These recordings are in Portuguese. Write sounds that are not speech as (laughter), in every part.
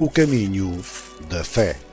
O caminho da fé.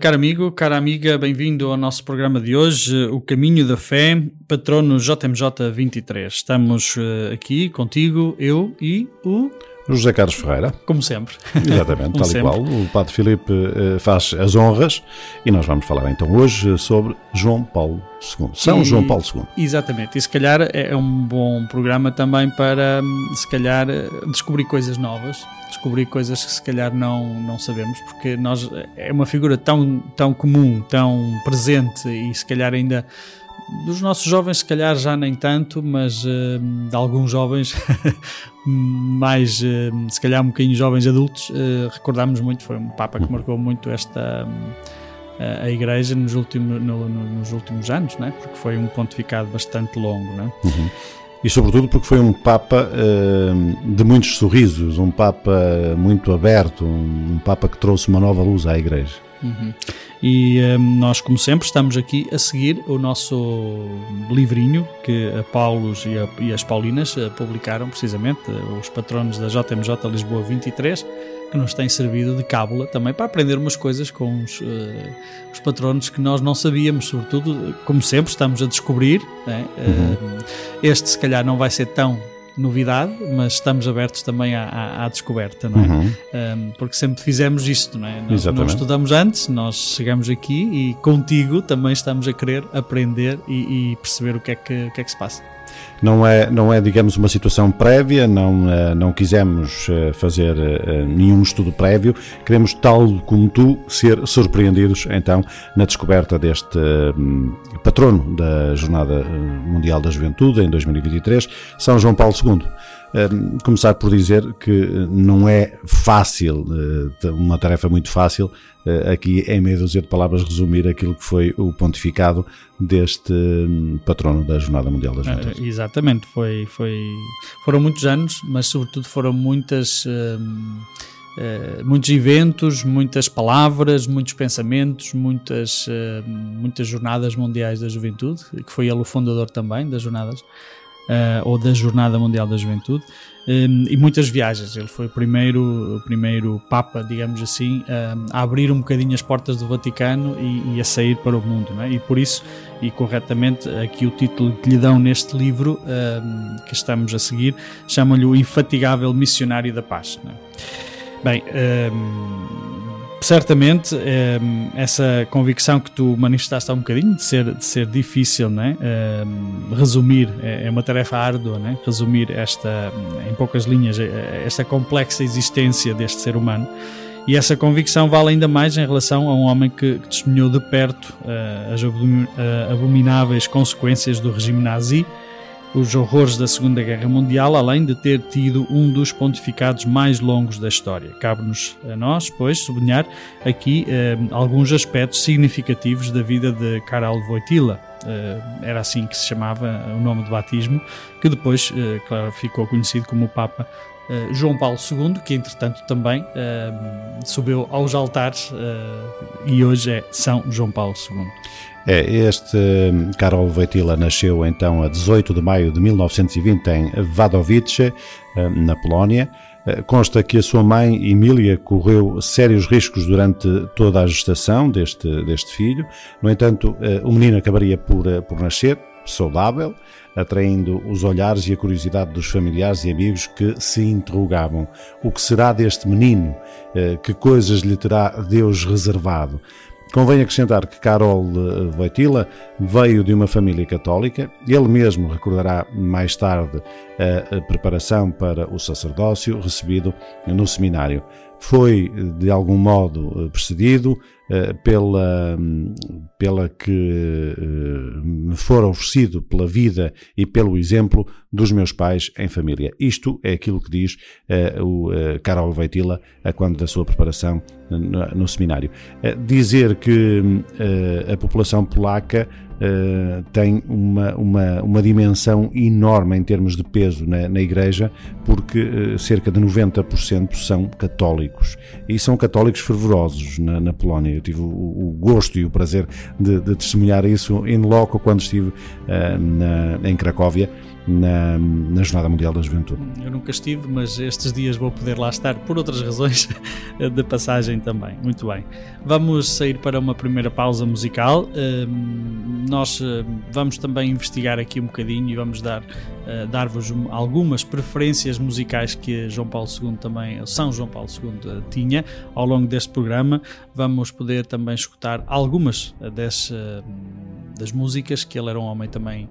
Caro amigo, cara amiga, bem-vindo ao nosso programa de hoje, eh, O Caminho da Fé, patrono JMJ 23. Estamos eh, aqui contigo, eu e o, José Carlos Ferreira, como sempre. exatamente, (laughs) Como tal e qual. O Padre Filipe eh, faz as honras e nós vamos falar então hoje eh, sobre João Paulo II. São E- João Paulo II. Exatamente, e se calhar é é um bom programa também para, hum, se calhar, eh, descobrir coisas novas, descobrir coisas que se calhar não, não sabemos, porque nós é uma figura tão, tão comum, tão presente e se calhar ainda dos nossos jovens, se calhar já nem tanto, mas hum, de alguns jovens (laughs) mais, hum, se calhar um bocadinho jovens adultos, eh, recordamos muito, foi um Papa que marcou muito esta a Igreja nos últimos, no- no- nos últimos anos, né? porque foi um pontificado bastante longo. Né? E sobretudo porque foi um Papa eh, de muitos sorrisos, um Papa muito aberto, um Papa que trouxe uma nova luz à Igreja. Uhum. E hum, nós, como sempre, estamos aqui a seguir o nosso livrinho que a Paulos e, a- e as Paulinas eh, publicaram, precisamente, eh, os patronos da JMJ Lisboa 23, que nos têm servido de cábula também para aprender umas coisas com os, eh, os patronos que nós não sabíamos, sobretudo, como sempre, estamos a descobrir. né? Eh, Este, se calhar, não vai ser tão novidade, mas estamos abertos também à, à- à descoberta, não é? Uhum. Um, porque sempre fizemos isto, não é? Nós não estudamos antes, nós chegamos aqui e contigo também estamos a querer aprender e, e perceber o que, é que, o que é que se passa. Não é, não é, digamos, uma situação prévia, não, eh, não quisemos eh, fazer eh, nenhum estudo prévio, queremos, tal como tu, ser surpreendidos então na descoberta deste hum, patrono da Jornada Mundial da Juventude em 2023, São João Paulo II. Hum, Começar por dizer que não é fácil, uma tarefa muito fácil, aqui em meia dúzia de palavras resumir aquilo que foi o pontificado deste hum, patrono da Jornada Mundial da Juventude. Uh, exatamente, foi, foi, foram muitos anos, mas sobretudo foram muitas, um, uh, muitos eventos, muitas palavras, muitos pensamentos, muitas, uh, muitas jornadas mundiais da juventude, que foi ele o fundador também das jornadas. uh, ou da Jornada Mundial da Juventude, um, e muitas viagens. Ele foi o primeiro, o primeiro Papa, digamos assim, um, a abrir um bocadinho as portas do Vaticano e, e a sair para o mundo. É? E por isso, e corretamente, aqui o título que lhe dão neste livro um, que estamos a seguir, chamam-lhe o Infatigável Missionário da Paz. é? Bem, certamente um, essa convicção que tu manifestaste há um bocadinho de ser, de ser difícil, né? Um, resumir, é, é uma tarefa árdua, né? resumir esta, em poucas linhas, eh, esta complexa existência deste ser humano. E essa convicção vale ainda mais em relação a um homem que, que testemunhou de perto eh, as eh, abomináveis consequências do regime nazi, os horrores da Segunda Guerra Mundial, além de ter tido um dos pontificados mais longos da história. Cabe-nos a nós, pois, sublinhar aqui eh, alguns aspectos significativos da vida de Karol Wojtyla. Eh, era assim que se chamava o nome de batismo, que depois, eh, claro, ficou conhecido como o Papa eh, João Paulo II, que entretanto também eh, subiu aos altares eh, e hoje é São João Paulo II. É, este hum, Karol Wojtyla nasceu então a 18 de maio de 1920 em Wadowice, na Polónia. Consta que a sua mãe, Emília, correu sérios riscos durante toda a gestação deste, deste filho. No entanto, o menino acabaria por, por nascer saudável, atraindo os olhares e a curiosidade dos familiares e amigos que se interrogavam: o que será deste menino? Eh, Que coisas lhe terá Deus reservado? Convém acrescentar que Karol eh, Wojtyla veio de uma família católica. Ele mesmo recordará mais tarde a, preparação para o sacerdócio recebido no seminário. Foi, de algum modo, eh, precedido pela, hum, pela que eh, me for oferecido pela vida e pelo exemplo dos meus pais em família. Isto é aquilo que diz uh, o Carol Veitila quando da sua preparação no, no seminário. dizer que a população polaca Uh, tem uma, uma, uma dimensão enorme em termos de peso na, na Igreja, porque uh, cerca de 90% são católicos. E são católicos fervorosos na, na Polónia. Eu tive o, o, gosto e o prazer de, de testemunhar isso em loco quando estive uh, na, em Cracóvia na, na Jornada Mundial da Juventude. Eu nunca estive, mas estes dias vou poder lá estar por outras razões (laughs) de passagem também. Muito bem. Vamos sair para uma primeira pausa musical. Hum, nós hum, vamos também investigar aqui um bocadinho e vamos dar uh, dar-vos algumas preferências musicais que João Paulo II também, São João Paulo II uh, tinha ao longo deste programa. Vamos poder também escutar algumas uh, das, das músicas que ele era um homem também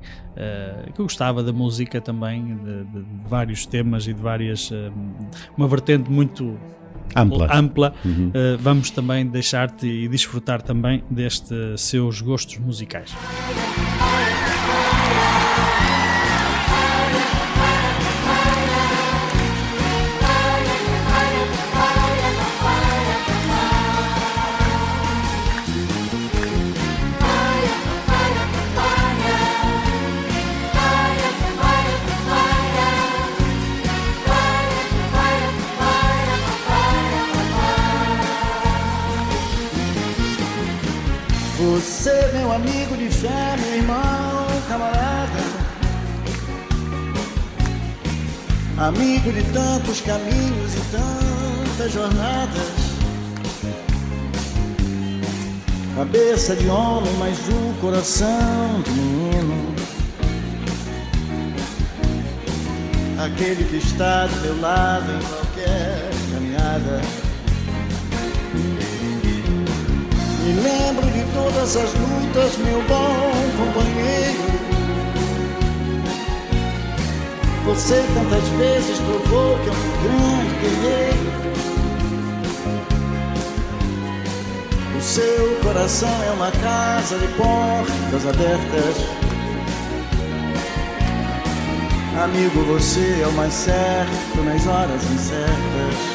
que gostava da música também, de, de, vários temas e de várias uma vertente muito ampla. ampla. Uhum. Uh, vamos também deixar-te e desfrutar também destes seus gostos musicais. Amigo de tantos caminhos e tantas jornadas. Cabeça de homem, mas o coração de menino. Aquele que está do meu lado em qualquer caminhada. Me lembro de todas as lutas, meu bom companheiro. Você tantas vezes provou que é um grande guerreiro. O seu coração é uma casa de portas abertas. Amigo, você é o mais certo nas horas incertas.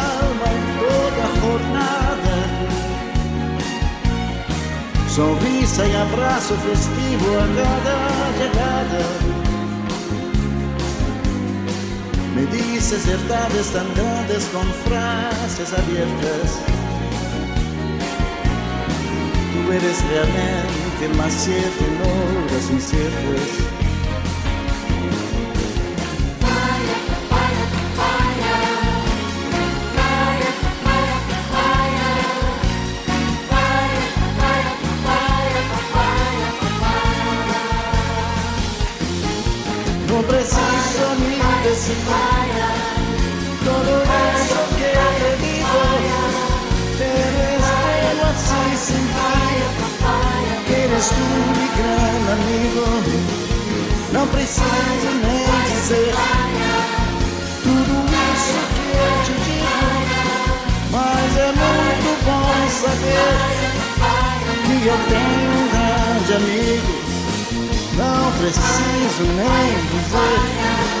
en toda jornada. Sonrisa y abrazo festivo a cada llegada. Me dices verdades tan grandes con frases abiertas. Tú eres realmente más cierto en horas inciertas. Eres tú mi gran amigo. Não preciso nem dizer. Tudo isso que eu te digo, mas é muito bom saber que eu tenho um grande amigo. Não preciso nem dizer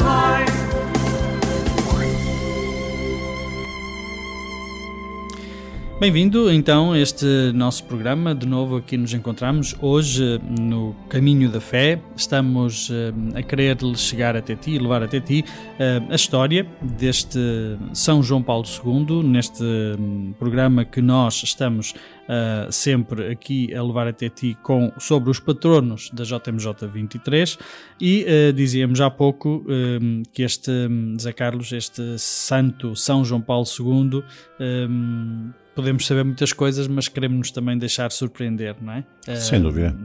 Bem-vindo então a este nosso programa. De novo aqui nos encontramos hoje no caminho da fé. Estamos uh, a querer chegar até ti, levar até ti uh, a história deste São João Paulo II, neste um, programa que nós estamos uh, sempre aqui a levar até ti com, sobre os patronos da JMJ 23 e dizíamos há pouco que este, um, Zé Carlos, este santo São João Paulo II podemos saber muitas coisas, mas queremos-nos também deixar surpreender, não é? Sem dúvida.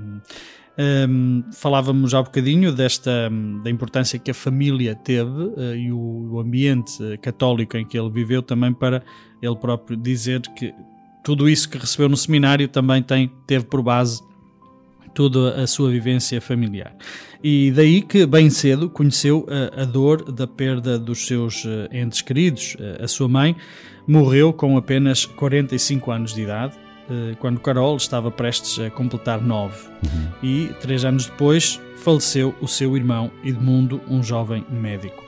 Um, falávamos há bocadinho desta da importância que a família teve uh, e o, o, ambiente católico em que ele viveu também para ele próprio dizer que tudo isso que recebeu no seminário também tem teve por base toda a sua vivência familiar. E daí que, bem cedo, conheceu a, a dor da perda dos seus entes queridos. A sua mãe morreu com apenas 45 anos de idade, uh, quando Carol estava prestes a completar 9. Uhum. E, três anos depois, faleceu o seu irmão Edmundo, um jovem médico.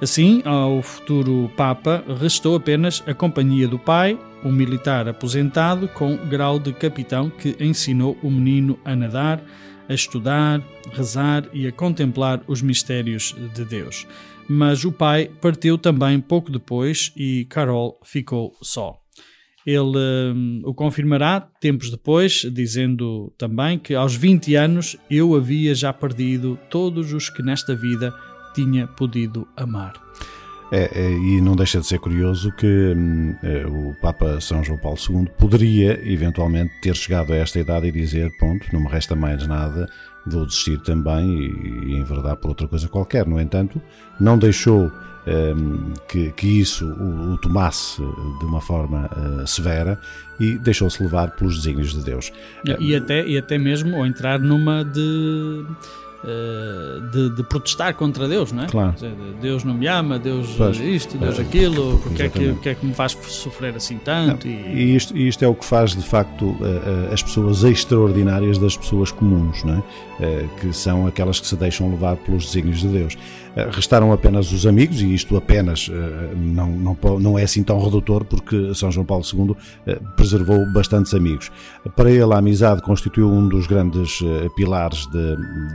Assim, ao futuro Papa restou apenas a companhia do pai, um militar aposentado com grau de capitão que ensinou o menino a nadar, a estudar, rezar e a contemplar os mistérios de Deus. Mas o pai partiu também pouco depois e Carol ficou só. Ele um, o confirmará tempos depois, dizendo também que aos 20 anos eu havia já perdido todos os que nesta vida tinha podido amar. É, é, e não deixa de ser curioso que hum, é, o Papa São João Paulo II poderia eventualmente ter chegado a esta idade e dizer: ponto, não me resta mais nada, vou desistir também e, e enverdar por outra coisa qualquer. No entanto, não deixou hum, que, que, isso o, o, tomasse de uma forma uh, severa e deixou-se levar pelos desígnios de Deus. E, e, até, e até mesmo ou entrar numa de eh, de, de, protestar contra Deus, não é? Claro. Deus não me ama, Deus pois, isto, Deus é, aquilo, porque é, que, porque é que me faz sofrer assim tanto? Não, e... e, isto, isto é o que faz de facto as pessoas extraordinárias das pessoas comuns, não é? Eh, que são aquelas que se deixam levar pelos desígnios de Deus. Eh, restaram apenas os amigos, e isto apenas não, não, não é assim tão redutor, porque São João Paulo II preservou bastantes amigos. Para ele, a amizade constituiu um dos grandes pilares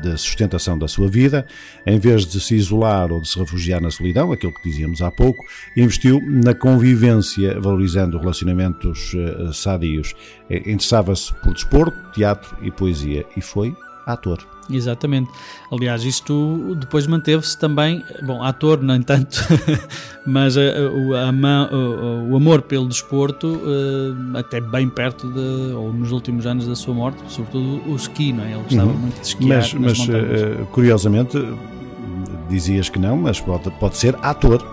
de sustentação da sua vida, em vez de se isolar ou de se refugiar na solidão, aquilo que dizíamos há pouco, investiu na convivência, valorizando relacionamentos sadios. Interessava-se por desporto, teatro e poesia e foi ator. Exatamente. Aliás, isto depois manteve-se também, bom, ator, nem tanto, (laughs) mas a, a, a, o amor pelo desporto, uh, até bem perto de, ou nos últimos anos da sua morte, sobretudo o ski, não é? Ele gostava uhum. muito de esquiar. Mas, mas uh, curiosamente, dizias que não, mas pode, pode ser ator.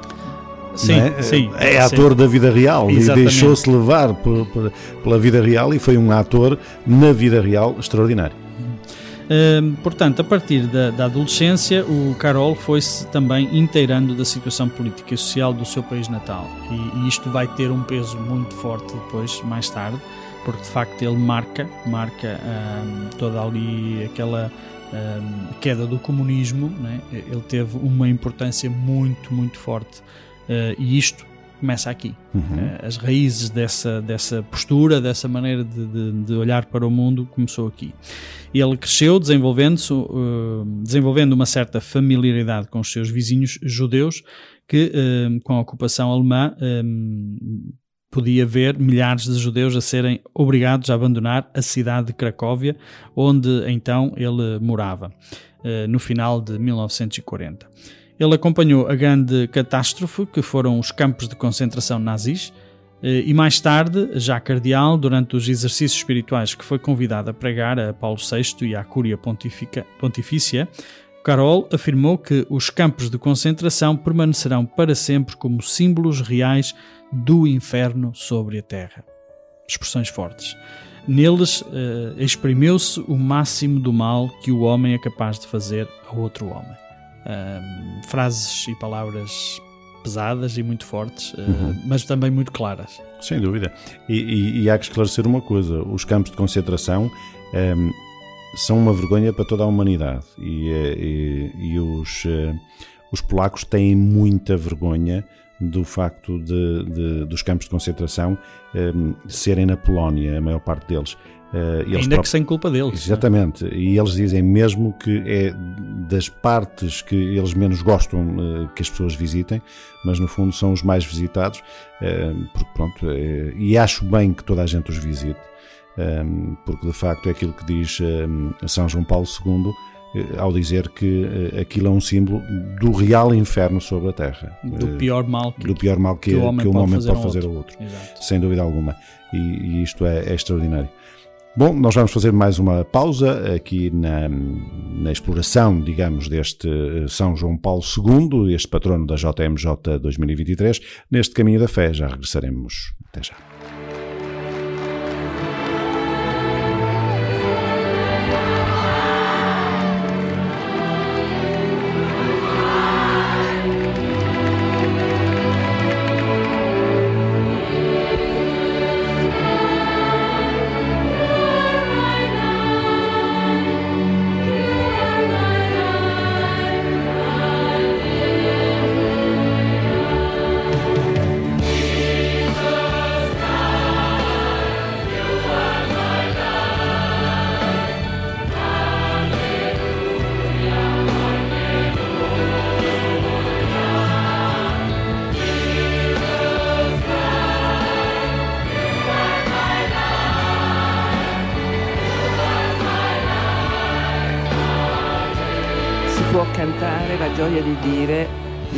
Sim, é? sim, é ator sim. da vida real Exatamente. e deixou-se levar por, por, pela vida real e foi um ator na vida real extraordinário portanto, a partir da, da adolescência, o Carol foi-se também inteirando da situação política e social do seu país natal. E, e isto vai ter um peso muito forte depois, mais tarde, porque de facto ele marca, marca toda ali aquela queda do comunismo. Né? Ele teve uma importância muito, muito forte. Uh, e isto começa aqui. Uhum. Uh, as raízes dessa, dessa postura, dessa maneira de, de, de, olhar para o mundo, começou aqui. Ele cresceu desenvolvendo, uh, desenvolvendo uma certa familiaridade com os seus vizinhos judeus, que uh, com a ocupação alemã podia ver milhares de judeus a serem obrigados a abandonar a cidade de Cracóvia, onde então ele morava, no final de 1940. Ele acompanhou a grande catástrofe que foram os campos de concentração nazis eh, e mais tarde, já cardeal, durante os exercícios espirituais que foi convidado a pregar a Paulo VI e à Cúria Pontifícia, Carol afirmou que os campos de concentração permanecerão para sempre como símbolos reais do inferno sobre a terra. Expressões fortes. Neles eh, exprimiu-se o máximo do mal que o homem é capaz de fazer a outro homem um, frases e palavras pesadas e muito fortes, uh, uhum. mas também muito claras. Sem dúvida. E, e, e, há que esclarecer uma coisa: os campos de concentração um, são uma vergonha para toda a humanidade e, e os, uh, os polacos têm muita vergonha do facto de, de- dos campos de concentração eh, serem na Polónia, a maior parte deles. Eles Ainda próprios- que sem culpa deles. Exatamente, e eles dizem mesmo que é das partes que eles menos gostam eh, que as pessoas visitem, mas no fundo são os mais visitados, eh, porque pronto, e acho bem que toda a gente os visite, porque de facto é aquilo que diz São João Paulo II, ao dizer que aquilo é um símbolo do real inferno sobre a terra, Do pior mal que, do pior mal que, que o homem que um pode homem fazer pode ao fazer outro. ao outro Exato. sem dúvida alguma. E, e isto é, é extraordinário. Bom, nós vamos fazer mais uma pausa aqui na, na exploração, digamos, deste eh, São João Paulo II, este patrono da JMJ 2023. Neste caminho da fé, já regressaremos. Até já.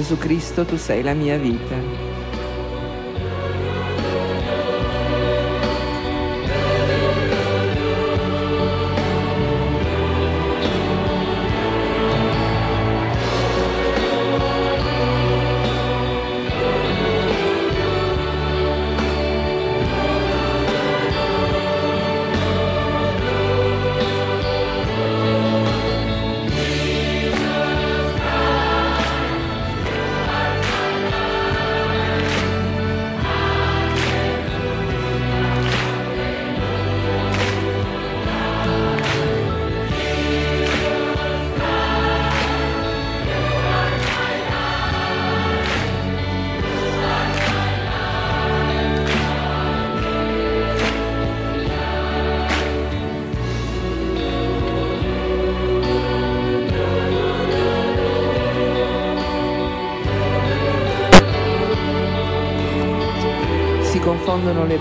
Gesù Cristo tu sei la mia vita.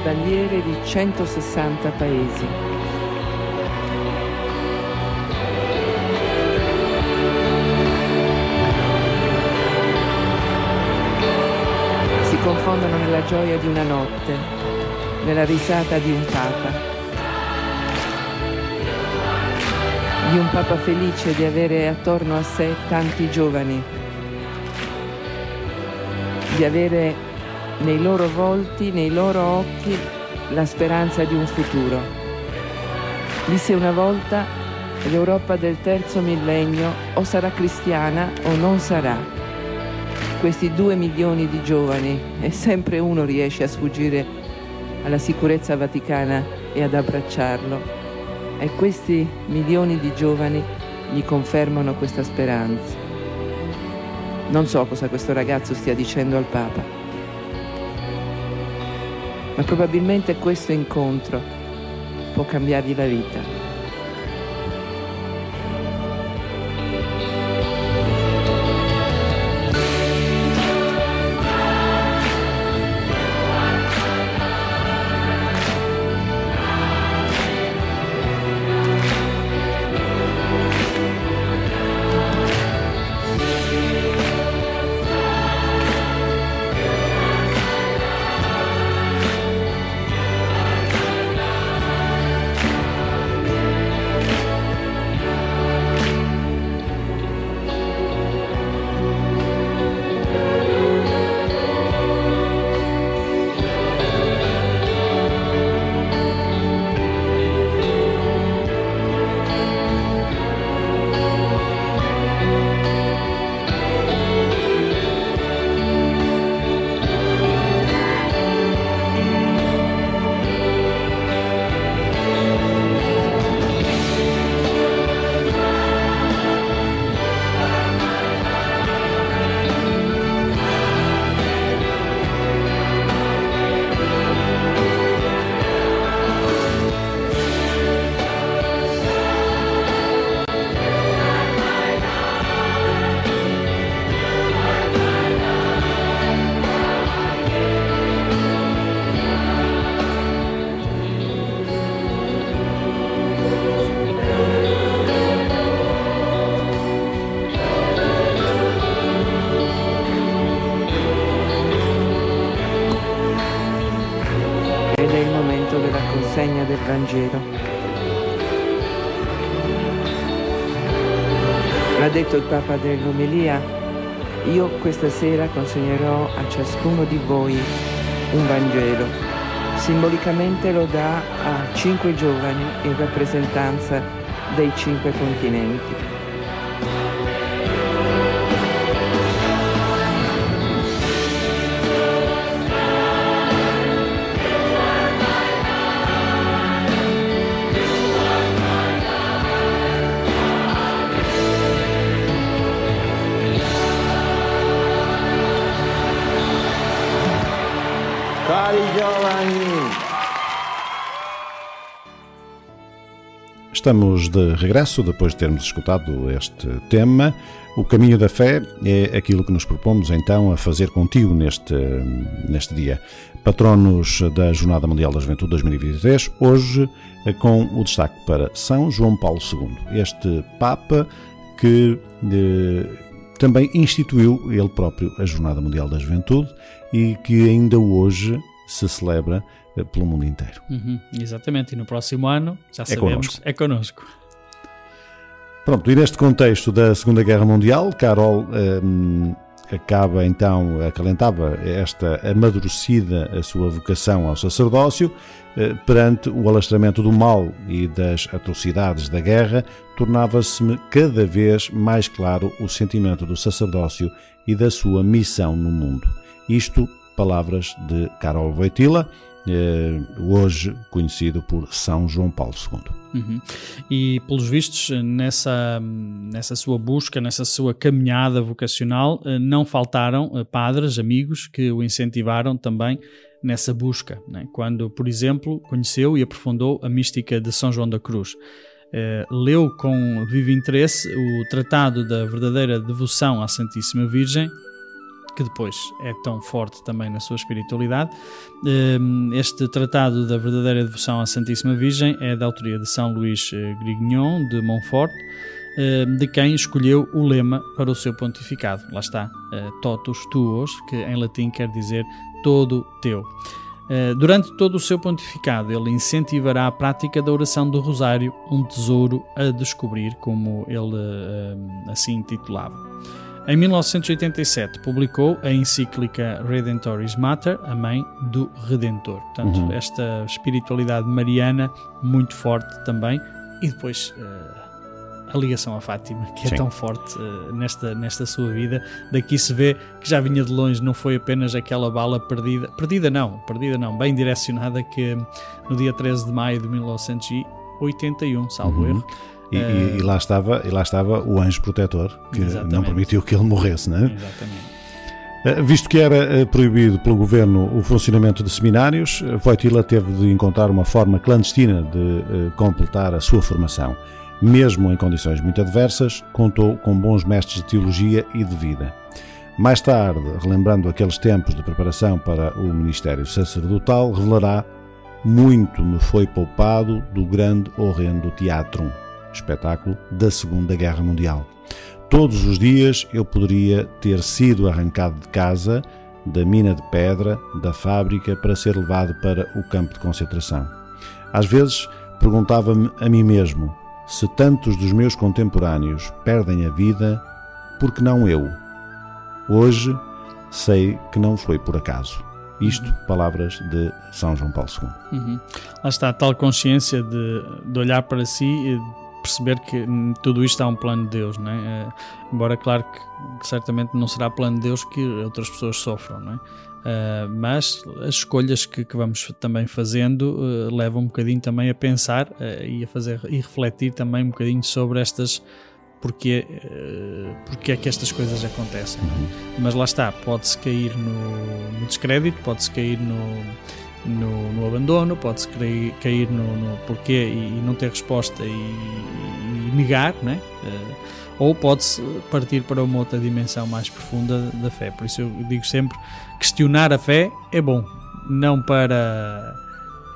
Bandiere di 160 paesi. Si confondono nella gioia di una notte, nella risata di un papa. Di un papa felice di avere attorno a sé tanti giovani. Di avere nei loro volti, nei loro occhi, la speranza di un futuro. Disse una volta, l'Europa del terzo millennio o sarà cristiana o non sarà. Questi due milioni di giovani, e sempre uno riesce a sfuggire alla sicurezza vaticana e ad abbracciarlo, e questi milioni di giovani gli confermano questa speranza. Non so cosa questo ragazzo stia dicendo al Papa ma probabilmente questo incontro può cambiargli la vita. Dell'omelia, io questa sera consegnerò a ciascuno di voi un Vangelo. Simbolicamente lo dà a cinque giovani in rappresentanza dei cinque continenti. Estamos de regresso depois de termos escutado este tema. O caminho da fé é aquilo que nos propomos então a fazer contigo neste, neste dia. Patronos da Jornada Mundial da Juventude 2023, hoje eh, com o destaque para São João Paulo II, este Papa que eh, também instituiu ele próprio a Jornada Mundial da Juventude e que ainda hoje se celebra pelo mundo inteiro. Uhum, exatamente, e no próximo ano, já sabemos, connosco. é connosco. Pronto, e neste contexto da Segunda Guerra Mundial, Carol hum, acaba então, acalentava esta amadurecida a sua vocação ao sacerdócio, eh, perante o alastramento do mal e das atrocidades da guerra, tornava-se-me cada vez mais claro o sentimento do sacerdócio e da sua missão no mundo. Isto, palavras de Carol Voitila, eh, hoje conhecido por São João Paulo II. Uhum. E pelos vistos, nessa, nessa sua busca, nessa sua caminhada vocacional, eh, não faltaram eh, padres, amigos que o incentivaram também nessa busca. né? Quando, por exemplo, conheceu e aprofundou a mística de São João da Cruz. Eh, leu com vivo interesse o Tratado da Verdadeira Devoção à Santíssima Virgem, que depois é tão forte também na sua espiritualidade. Um, Este Tratado da Verdadeira Devoção à Santíssima Virgem é da autoria de São Luís eh, Grignon de Montfort, um, de quem escolheu o lema para o seu pontificado. Lá está, eh, Totus Tuos, que em latim quer dizer todo teu. Eh, Durante todo o seu pontificado, ele incentivará a prática da oração do Rosário, um tesouro a descobrir, como ele eh, assim intitulava. Em 1987 publicou a encíclica Redentoris Mater, a mãe do Redentor. Portanto, Uhum. esta espiritualidade mariana muito forte também. E depois eh, a ligação a Fátima, que é Sim. tão forte eh, nesta, nesta sua vida. Daqui se vê que já vinha de longe, não foi apenas aquela bala perdida. Perdida não, perdida não, bem direcionada que no dia 13 de maio de 1981, salvo Uhum. erro, E, e- e lá estava, e lá estava o anjo protetor, que Exatamente. não permitiu que ele morresse, não é? exatamente. Eh, Visto que era eh, proibido pelo governo o funcionamento de seminários, eh, Wojtyla teve de encontrar uma forma clandestina de completar a sua formação. Mesmo em condições muito adversas, contou com bons mestres de teologia e de vida. Mais tarde, relembrando aqueles tempos de preparação para o ministério sacerdotal, revelará muito me foi poupado do grande horrendo teatro, espetáculo da Segunda Guerra Mundial. Todos os dias eu poderia ter sido arrancado de casa, da mina de pedra, da fábrica, para ser levado para o campo de concentração. Às vezes perguntava-me a mim mesmo: se tantos dos meus contemporâneos perdem a vida, por que não eu? Hoje sei que não foi por acaso. Isto, palavras de São João Paulo II. Uhum. Lá está a tal consciência de, de olhar para si e de perceber que hum, tudo isto há um plano de Deus, não é? Eh, embora, claro, que, certamente não será plano de Deus que outras pessoas sofram, não é? Eh, mas as escolhas que, que vamos também fazendo eh, levam um bocadinho também a pensar eh, e a fazer e refletir também um bocadinho sobre estas porque, porque é que estas coisas acontecem. Mas lá está, pode-se cair no, no descrédito, pode-se cair no, no, no abandono, pode-se cair, cair no, no porquê e, não ter resposta e, e negar, né? Eh, ou pode-se partir para uma outra dimensão mais profunda da fé. Por isso eu digo sempre, questionar a fé é bom, não para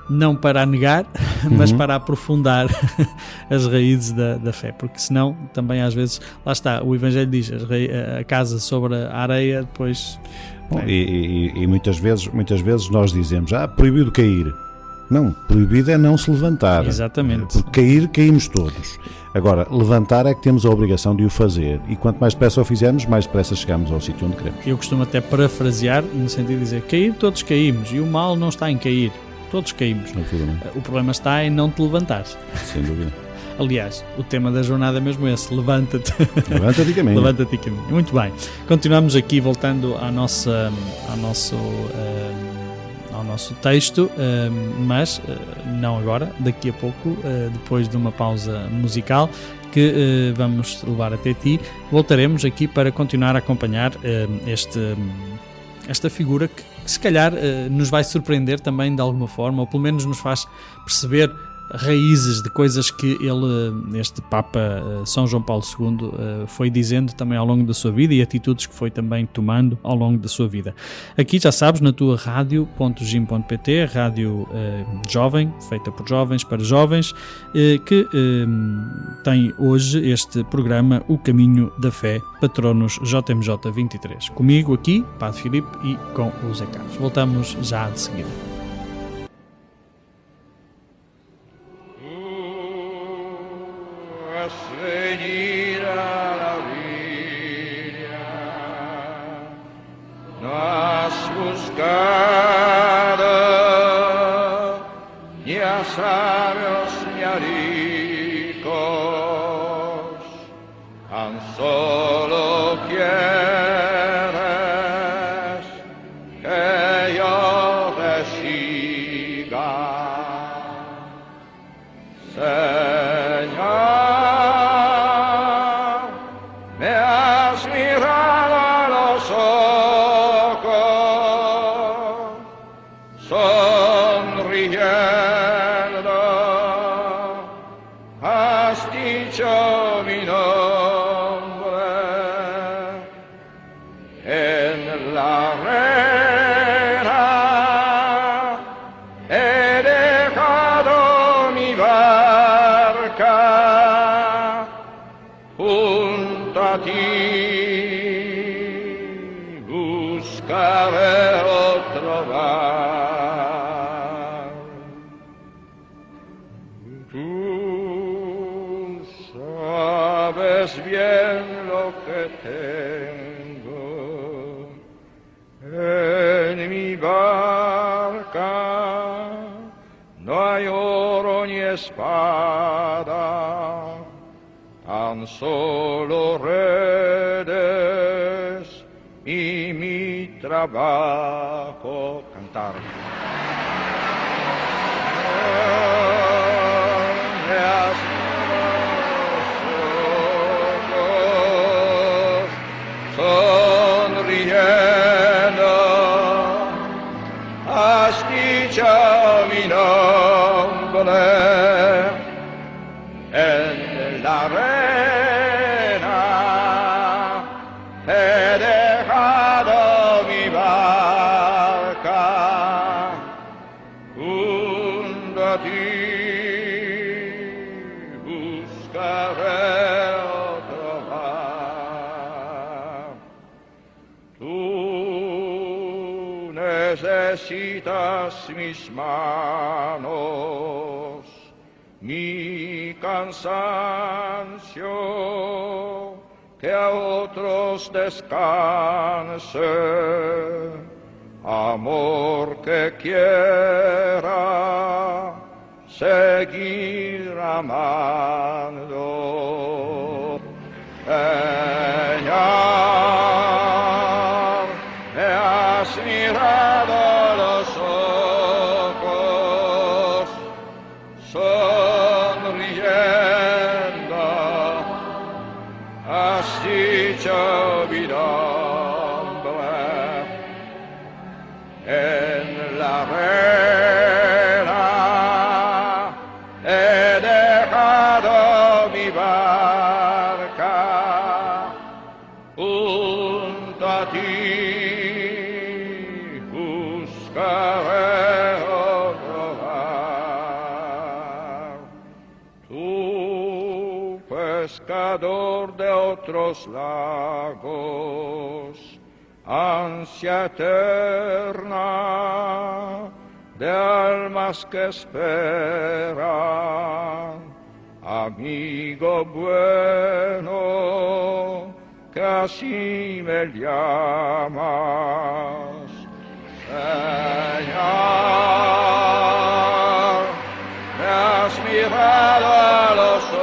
não para a negar, (laughs) mas Uhum. para aprofundar (laughs) as raízes da, da fé, porque senão também às vezes, lá está, o Evangelho diz a casa sobre a areia, depois Bom, e, e- e muitas vezes, muitas vezes nós dizemos, ah, proibido cair. Não, proibido é não se levantar. Exatamente. Porque cair, caímos todos. Agora, levantar é que temos a obrigação de o fazer. E quanto mais depressa o fizermos, mais depressa chegamos ao sítio onde queremos. Eu costumo até parafrasear no sentido de dizer cair, todos caímos. E o mal não está em cair. Todos caímos. Absolutamente. O problema está em não te levantares. Sem dúvida. Aliás, o tema da jornada é mesmo esse: levanta-te. Levanta-te e caminha. Levanta-te e caminha. Muito bem. Continuamos aqui voltando à nossa, ao nosso, eh, ao nosso texto, eh, mas eh, não agora, daqui a pouco, depois de uma pausa musical que eh, vamos levar até ti, voltaremos aqui para continuar a acompanhar eh, este, esta figura que, que se calhar eh, nos vai surpreender também de alguma forma, ou pelo menos nos faz perceber raízes de coisas que ele, este Papa eh, São João Paulo II, eh, foi dizendo também ao longo da sua vida e atitudes que foi também tomando ao longo da sua vida. Aqui já sabes, na tua rádio.gim.pt, rádio eh, jovem, feita por jovens para jovens, eh, que eh, tem hoje este programa O Caminho da Fé, patronos JMJ 23. Comigo aqui, Padre Filipe, e com o Zé Carlos. Voltamos já de seguida. nas buscara, ya sabe espada, tan solo redes y mi trabajo necesitas mis manos, mi cansancio, que a otros descanse, amor que quiera seguir amando. Señor, me has mirado de otros lagos, ansia eterna de almas que esperan. Amigo bueno, que así me llamas. Señor, me has mirado a los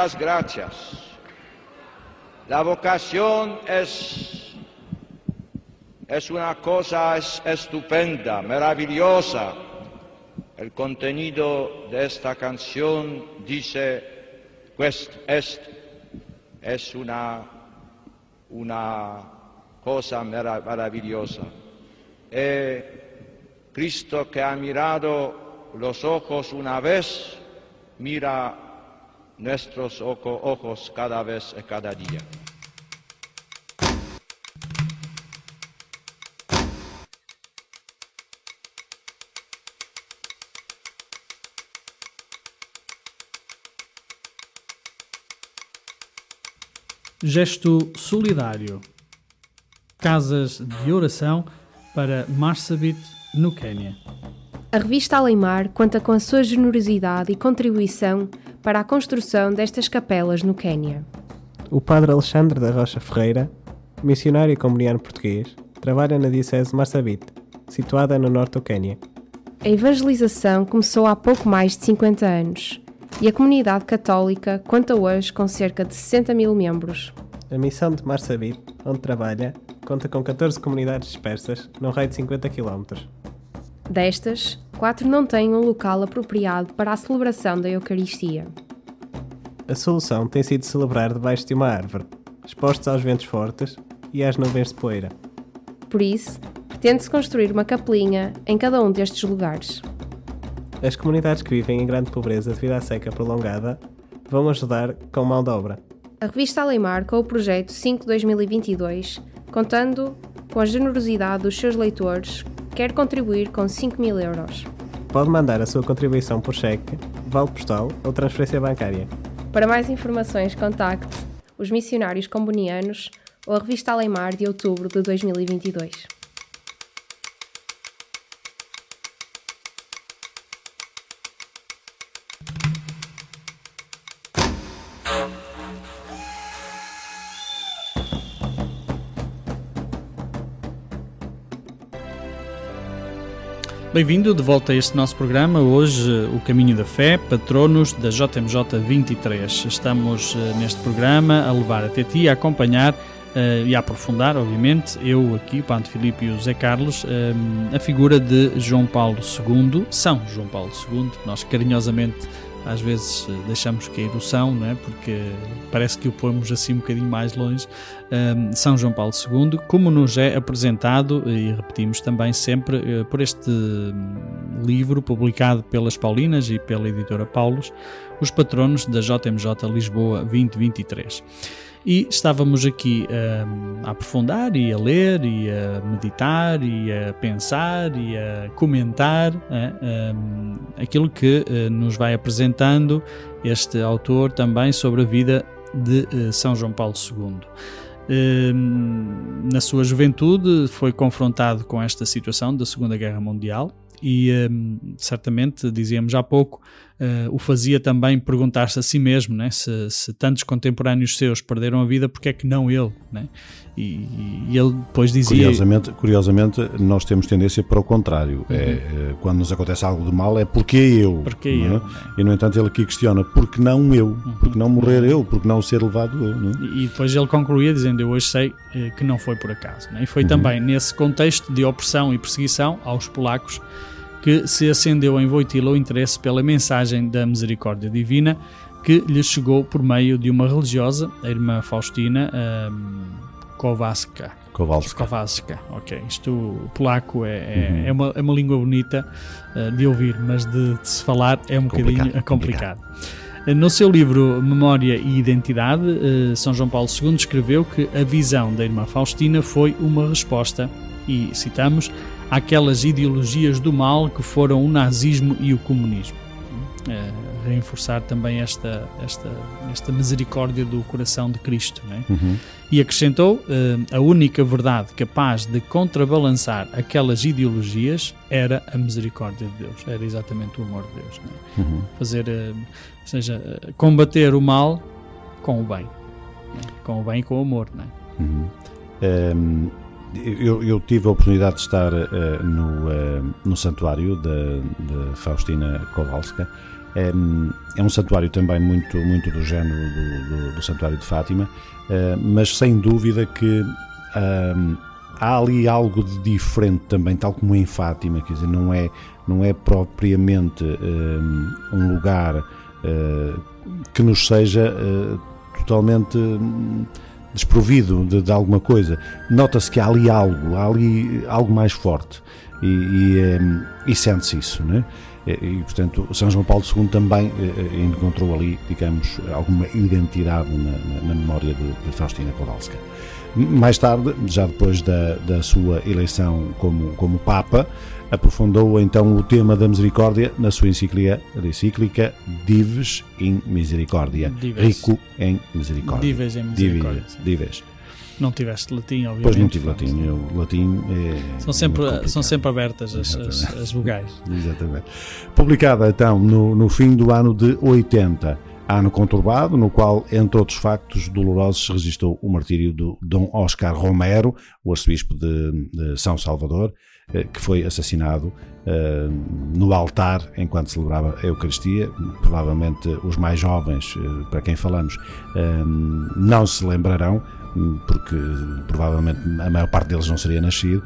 Gracias. La vocación es, es una cosa es- estupenda, maravillosa. El contenido de esta canción dice, pues es, es una, una cosa mara- maravillosa. Cristo que ha mirado los ojos una vez, mira nuestros ojo- ojos cada vez y cada día. Gesto solidário. Casas de oração para Marsabit, no Quênia. A revista Aleimar conta com a sua generosidade e contribuição para a construção destas capelas no Quênia. O padre Alexandre da Rocha Ferreira, missionário e comuniano português, trabalha na Diocese de Marsabit, situada no norte do Quênia. A evangelização começou há pouco mais de 50 anos e a comunidade católica conta hoje com cerca de 60 mil membros. A missão de Marsabit, onde trabalha, conta com 14 comunidades dispersas, num raio de 50 km. Destas, quatro não têm um local apropriado para a celebração da Eucaristia. A solução tem sido celebrar debaixo de uma árvore, expostos aos ventos fortes e às nuvens de poeira. Por isso, pretende-se construir uma capelinha em cada um destes lugares. As comunidades que vivem em grande pobreza devido à seca prolongada vão ajudar com mão de obra. A revista Aleimar com o projeto 5-2022, contando com a generosidade dos seus leitores, quer contribuir com 5 mil euros. Pode mandar a sua contribuição por cheque, vale postal ou transferência bancária. Para mais informações, contacte os missionários combonianos ou a revista Aleimar de outubro de 2022. Bem-vindo de volta a este nosso programa. Hoje, o Caminho da Fé, patronos da JMJ 23. Estamos eh, neste programa a levar até ti, a acompanhar eh, e a aprofundar, obviamente, eu aqui, o Padre Filipe e o Zé Carlos, eh, a figura de João Paulo II, São João Paulo II. Nós carinhosamente às vezes eh, deixamos cair o São, não é? porque parece que o pomos assim um bocadinho mais longe. Um, São João Paulo II, como nos é apresentado, e repetimos também sempre, eh, por este hum, livro publicado pelas Paulinas e pela editora Paulos, Os Patronos da JMJ Lisboa 2023. E estávamos aqui hum, a aprofundar e a ler e a meditar e a pensar e a comentar eh, hum, aquilo que eh, nos vai apresentando este autor também sobre a vida de eh, São João Paulo II. Hum, na sua juventude foi confrontado com esta situação da Segunda Guerra Mundial e certamente, dizíamos há pouco, eh, o fazia também perguntar-se a si mesmo né? se, se tantos contemporâneos seus perderam a vida, porque é que não ele? Né? E, e ele depois dizia... Curiosamente, curiosamente, nós temos tendência para o contrário. É, é, quando nos acontece algo de mal, é porque eu. Porque é? eu, E, no entanto, ele aqui questiona: porque não eu? Porque não morrer eu? Porque não ser levado eu? É? E depois ele concluía dizendo: Eu hoje sei eh, que não foi por acaso. né? E foi também nesse contexto de opressão e perseguição aos polacos que se acendeu em Voitila o interesse pela mensagem da misericórdia divina que lhe chegou por meio de uma religiosa, a irmã Faustina um, Kowalska. Kowalska. Kowalska, ok. Isto o polaco é, é, Uhum. é uma, é uma língua bonita uh, de ouvir, mas de, de se falar é um Complicado, bocadinho complicado. Uh, No seu livro Memória e Identidade, uh, São João Paulo II escreveu que a visão da irmã Faustina foi uma resposta, e citamos, àquelas ideologias do mal que foram o nazismo e o comunismo. Uh, reforçar também esta, esta, esta misericórdia do coração de Cristo. Não é? Uhum. E acrescentou: eh, a única verdade capaz de contrabalançar aquelas ideologias era a misericórdia de Deus, era exatamente o amor de Deus. não é? Uhum. Fazer, eh, ou seja, eh, combater o mal com o bem, não é? com o bem e com o amor. Não é? Uhum. Um, eu, eu tive a oportunidade de estar uh, no, uh, no santuário de, de Faustina Kowalska. É, um santuário também muito, muito do género do, do, do santuário de Fátima, uh, mas sem dúvida que um, há ali algo de diferente também, tal como em Fátima, quer dizer, não é, não é propriamente um, um lugar que nos seja totalmente hum, desprovido de, de alguma coisa. Nota-se que há ali algo, há ali algo mais forte e, e, um, e sente-se isso, não é? E, e, portanto, São João Paulo II também eh, encontrou ali, digamos, alguma identidade na, na, na memória de, de, Faustina Kowalska. Mais tarde, já depois da, da sua eleição como, como Papa, aprofundou então o tema da misericórdia na sua encíclica, encíclica Dives in Misericordia, Dives. rico em misericórdia. Dives em misericórdia. Dives. Dives. Não tiveste latim, obviamente. Pois não tive latim. Eu, latim é são, sempre, são sempre abertas as, as, as vogais. (laughs) Exatamente. Publicada então no, no fim do ano de 80, ano conturbado, no qual, entre outros factos dolorosos, se registrou o martírio do Dom Oscar Romero, o arcebispo de, de São Salvador, que foi assassinado uh, no altar enquanto celebrava a Eucaristia. Provavelmente os mais jovens, uh, para quem falamos, não se lembrarão, porque provavelmente a maior parte deles não seria nascido,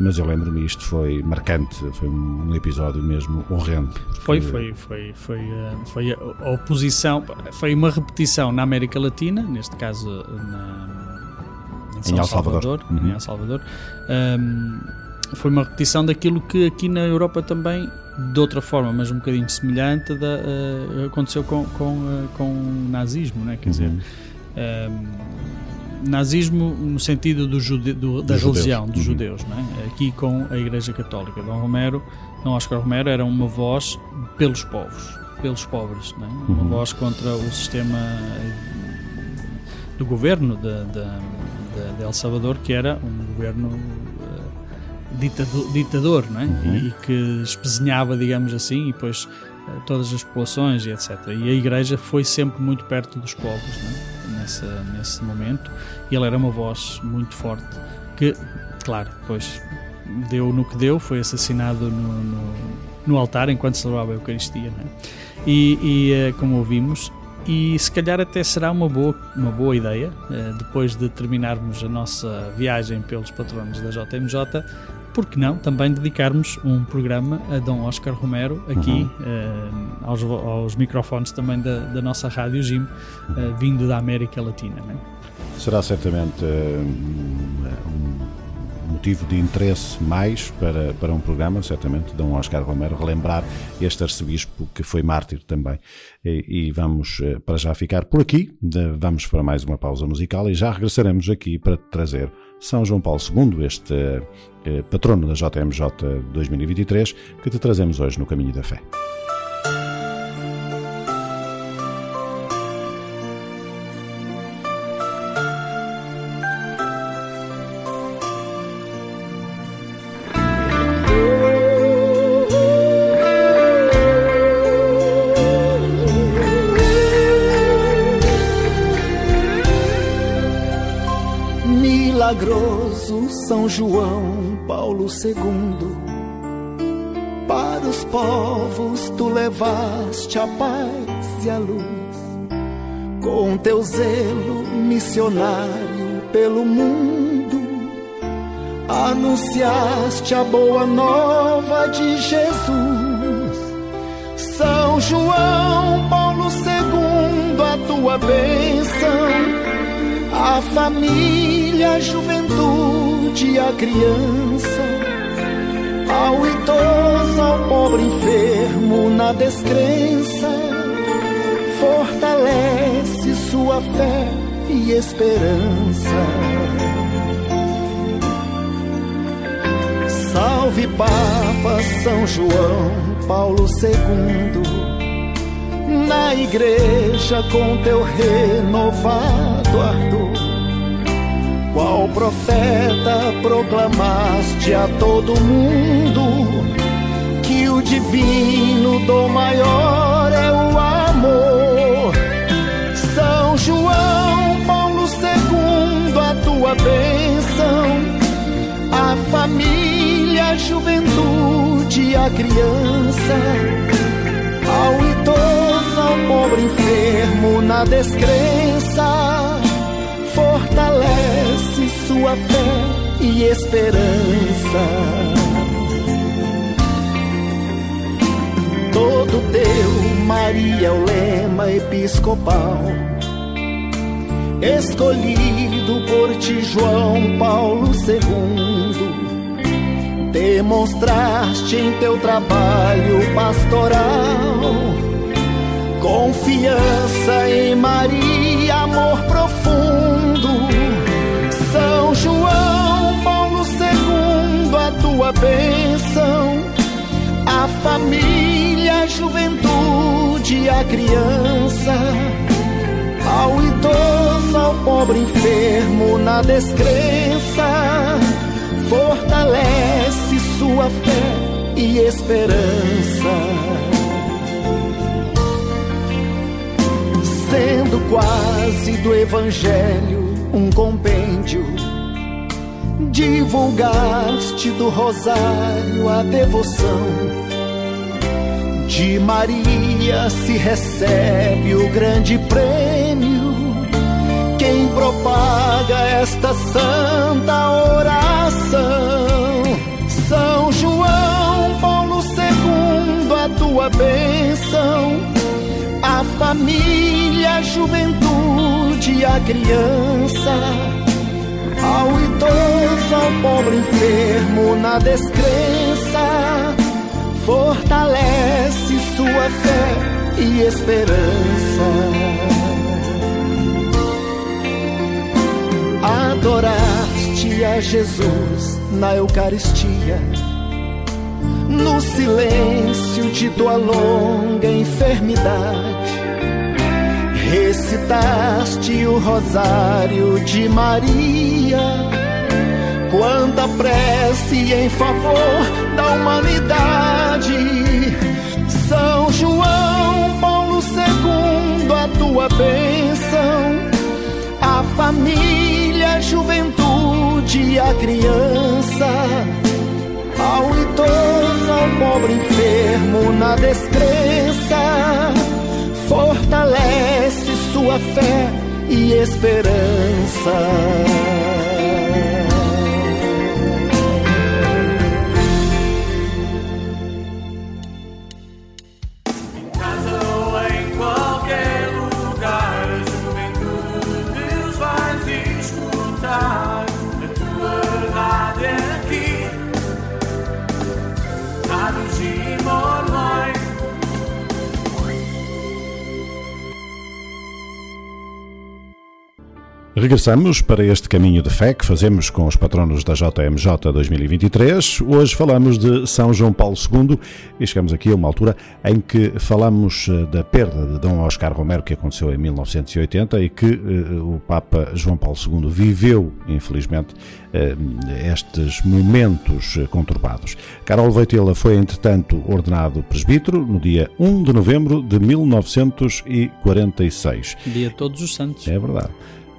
mas eu lembro-me, isto foi marcante, foi um episódio mesmo horrendo. Foi, foi, foi, foi, foi a oposição, foi uma repetição na América Latina, neste caso na, em, São em El Salvador, Salvador uhum. em El Salvador. Um, foi uma repetição daquilo que aqui na Europa também, de outra forma, mas um bocadinho semelhante, da, uh, aconteceu com, com, uh, com o nazismo, né? quer dizer, Uhum. um, nazismo no sentido do jude, do, da Dos religião, judeus. dos Uhum. judeus, né? aqui com a Igreja Católica. Dom Romero, Dom Oscar Romero era uma voz pelos povos, pelos pobres, né? uma Uhum. voz contra o sistema do governo de, de, de, de El Salvador, que era um governo ditador, ditador não é? Uhum. e, e que espezinhava, digamos assim, e depois uh, todas as populações e etc. E a igreja foi sempre muito perto dos povos não é? Nessa, nesse momento, e ele era uma voz muito forte que, claro, depois deu no que deu, foi assassinado no, no, no altar enquanto celebrava a Eucaristia. é? E, e eh, como ouvimos, e se calhar até será uma boa, uma boa ideia, eh, depois de terminarmos a nossa viagem pelos patronos da JMJ, por que não também dedicarmos um programa a Dom Oscar Romero aqui eh, aos, aos microfones também da, da nossa Rádio Jim, eh, vindo da América Latina. Não é? Será certamente uh, um motivo de interesse mais para, para um programa, certamente, Dom Oscar Romero, relembrar este arcebispo que foi mártir também. E, e vamos uh, para já ficar por aqui, vamos para mais uma pausa musical e já regressaremos aqui para trazer São João Paulo II, este uh, patrono da JMJ 2023, que te trazemos hoje no Caminho da Fé. São João Paulo II. Para os povos tu levaste a paz e a luz, com teu zelo missionário pelo mundo, anunciaste a boa nova de Jesus. São João Paulo II, a tua bênção, a família, a juventude, a criança, ao idoso, ao pobre enfermo na descrença, fortalece sua fé e esperança. Salve Papa São João Paulo II, na igreja com teu renovado ardor. Qual profeta proclamaste a todo mundo que o divino dom maior é o amor? São João Paulo II, a tua bênção a família, a juventude, a criança, ao idoso, ao pobre enfermo na descrença, sua fé e esperança. Todo teu, Maria, é o lema episcopal escolhido por ti, João Paulo II. Demonstraste em teu trabalho pastoral confiança em Maria, amor profundo. Tua bênção, a família, a juventude, a criança. Ao idoso, ao pobre enfermo na descrença, fortalece sua fé e esperança. Sendo quase do Evangelho um compêndio, divulgaste do Rosário a devoção. De Maria se recebe o grande prêmio. Quem propaga esta santa oração, São João Paulo II, a tua bênção, a família, a juventude, a criança, ao idoso, ao pobre enfermo na descrença fortalece sua fé e esperança. Adoraste a Jesus na Eucaristia, no silêncio de tua longa enfermidade. Recitaste o rosário de Maria. Quanta prece em favor da humanidade. São João Paulo II, a tua bênção, a família, a juventude, a criança, ao idoso, ao pobre enfermo na descrença, fortalece sua fé e esperança. Regressamos para este caminho de fé que fazemos com os patronos da JMJ 2023. Hoje falamos de São João Paulo II e chegamos aqui a uma altura em que falamos eh, da perda de Dom Oscar Romero que aconteceu em 1980 e que uh, o Papa João Paulo II viveu, infelizmente, uh, estes momentos conturbados. Carol Veitela foi, entretanto, ordenado presbítero no dia 1 de novembro de 1946. Dia Todos os Santos. É verdade.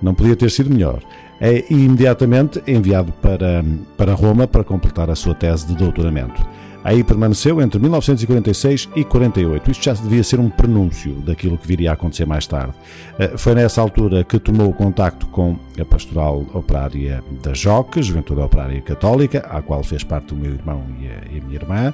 Não podia ter sido melhor. É imediatamente enviado para, para Roma para completar a sua tese de doutoramento. Aí permaneceu entre 1946 e 48. Isto já devia ser um prenúncio daquilo que viria a acontecer mais tarde. Eh, Foi nessa altura que tomou contacto com a Pastoral Operária da JOC, Juventude Operária Católica, à qual fez parte o meu irmão e a, e a minha irmã.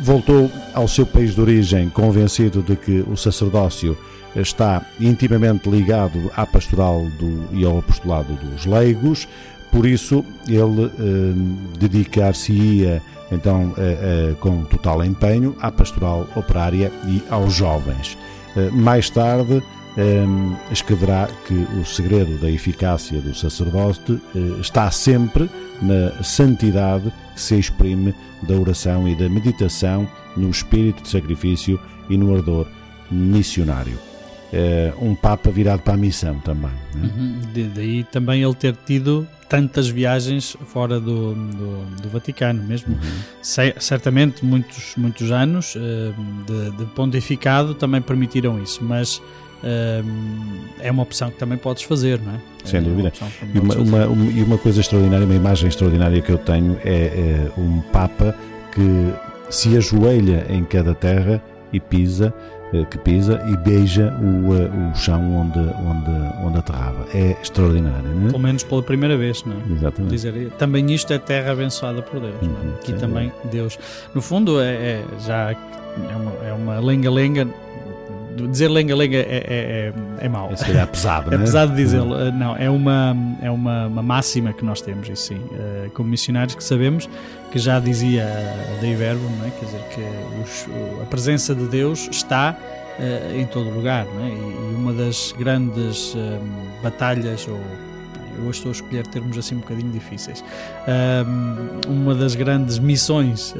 Voltou ao seu país de origem convencido de que o sacerdócio está intimamente ligado à pastoral do, e ao apostolado dos leigos, por isso ele eh, dedicar-se-ia então eh, eh, com total empenho à pastoral operária e aos jovens. Eh, mais tarde eh, escreverá que o segredo da eficácia do sacerdote eh, está sempre na santidade que se exprime da oração e da meditação no espírito de sacrifício e no ardor missionário. Eh, um Papa virado para a missão também. né? Uhum. Daí também ele ter tido tantas viagens fora do, do, do Vaticano mesmo. Ce- certamente muitos, muitos anos eh, de, de pontificado também permitiram isso, mas eh, é uma opção que também podes fazer, não é? Sem É uma dúvida. também E uma, uma- uma- uma coisa extraordinária, uma imagem extraordinária que eu tenho é, é um Papa que se ajoelha em cada terra e pisa, que pisa e beija o, eh, o chão onde, onde, onde aterrava. É extraordinário, não Pelo menos pela primeira vez, não é? é? Exatamente. dizer também isto é terra abençoada por Deus. é? Uhum, Aqui sem também Deus. No fundo, é, é já é uma, é lenga-lenga. Dizer lenga-lenga é, é, é, é mau. É se calhar (laughs) pesado, É é? pesado dizê-lo. Uh, Não, é uma, é uma, uma máxima que nós temos, isso sim, como missionários que sabemos, que já dizia a Dei Verbo, não é? quer dizer, que os- a presença de Deus está uh, em todo lugar, não é? e, uma das grandes um, batalhas, ou eu estou a escolher termos assim um bocadinho difíceis, um, uma das grandes missões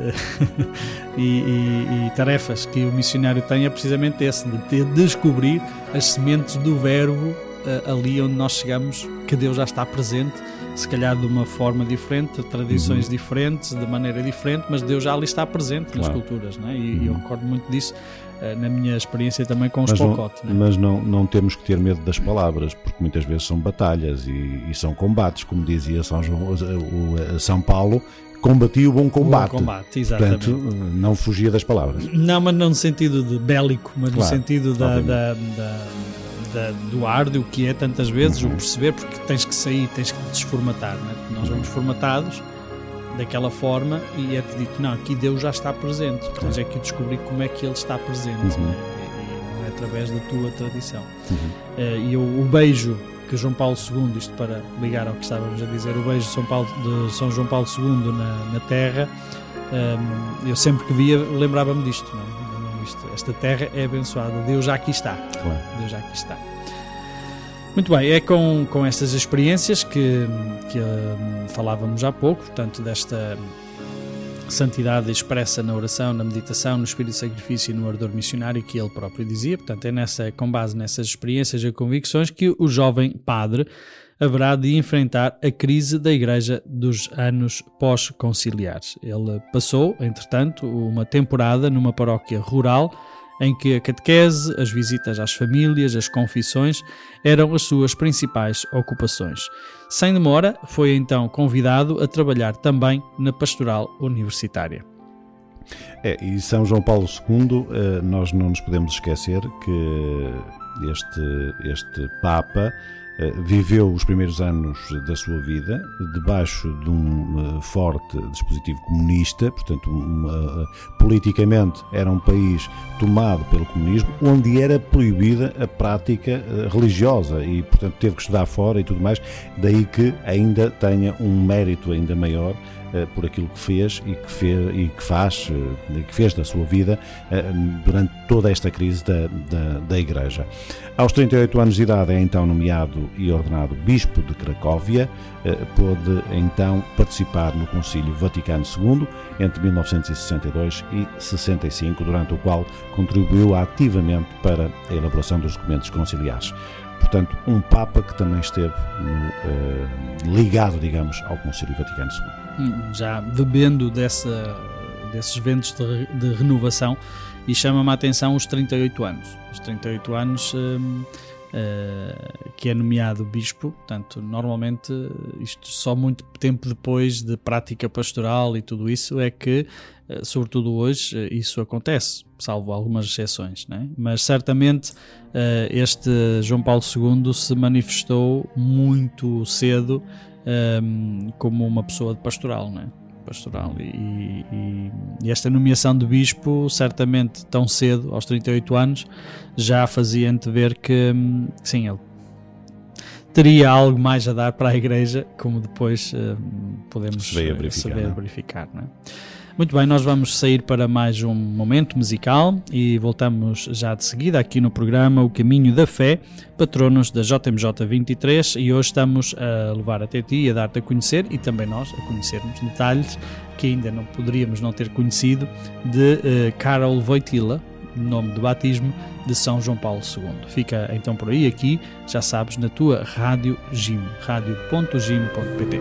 (laughs) e, e- e tarefas que o missionário tem é precisamente esse, de ter, descobrir as sementes do verbo eh, ali onde nós chegamos, que Deus já está presente, se calhar de uma forma diferente, tradições diferentes, de maneira diferente, mas Deus já ali está presente nas Claro. culturas, não é? e, e eu recordo muito disso eh, na minha experiência também com os Mas, não, Pocote. não é? mas não, não temos que ter medo das palavras, porque muitas vezes são batalhas e, e são combates, como dizia São, João, o, o- São Paulo, combati o bom combate. Bom combate, exatamente. Portanto, não fugia das palavras. Não, mas não no sentido de bélico, mas no Claro, sentido da, da, da- da- do árduo que é tantas vezes o perceber, porque tens que sair, tens que desformatar. É? Porque Nós vamos formatados daquela forma e é-te dito, não, aqui Deus já está presente. Tens é que descobrir como é que Ele está presente. Uhum. não é? E- e através da tua tradição. Uhum. Eh, e o, o beijo que João Paulo II, isto para ligar ao que estávamos a dizer, o beijo de São, Paulo, de São João Paulo II na, na terra, ehm, eu sempre que via lembrava-me disto, não é? Disto. Esta terra é abençoada, Deus já aqui está. Claro. Deus já aqui está. Muito bem, é com, com estas experiências que, que hum, falávamos há pouco, portanto, desta santidade expressa na oração, na meditação, no espírito de sacrifício e no ardor missionário que ele próprio dizia. Portanto, é nessa, com base nessas experiências e convicções que o jovem padre haverá de enfrentar a crise da Igreja dos anos pós-conciliares. Ele passou, entretanto, uma temporada numa paróquia rural em que a catequese, as visitas às famílias, as confissões eram as suas principais ocupações. Sem demora, foi então convidado a trabalhar também na pastoral universitária. É, e São João Paulo II, eh, nós não nos podemos esquecer que este, este Papa viveu os primeiros anos da sua vida debaixo de um eh, forte dispositivo comunista, portanto, uma- politicamente era um país tomado pelo comunismo, onde era proibida a prática eh, religiosa e, portanto, teve que estudar fora e tudo mais, daí que ainda tenha um mérito ainda maior eh, por aquilo que fez e que, fez, e que faz, eh, que fez da sua vida eh, durante toda esta crise da, da, da Igreja. Aos 38 anos de idade é então nomeado e ordenado Bispo de Cracóvia, eh, pôde então participar no Concílio Vaticano II entre 1962 e 65, durante o qual contribuiu ativamente para a elaboração dos documentos conciliares. Portanto, um Papa que também esteve no, eh, ligado, digamos, ao Concílio Vaticano II. Já bebendo dessa, desses ventos de, de renovação e chama-me a atenção os 38 anos. Os 38 anos hum, eh, que é nomeado bispo, portanto, normalmente isto só muito tempo depois de prática pastoral e tudo isso é que eh, sobretudo hoje, eh, isso acontece, salvo algumas exceções, né? mas certamente eh, este João Paulo II se manifestou muito cedo ehm, como uma pessoa de pastoral, né? pastoral e, e- e esta nomeação de bispo certamente tão cedo, aos 38 anos, já fazia antever que hum, sim, ele teria algo mais a dar para a igreja, como depois hum, podemos a eh, verificar, saber é? verificar, não é? Muito bem, nós vamos sair para mais um momento musical e voltamos já de seguida aqui no programa O Caminho da Fé, patronos da JMJ 23 e hoje estamos a levar até ti e a dar-te a conhecer e também nós a conhecermos detalhes que ainda não poderíamos não ter conhecido de eh, Karol Wojtyla, nome de batismo de São João Paulo II. Fica então por aí aqui, já sabes, na tua Rádio Gim, radio.gim.pt.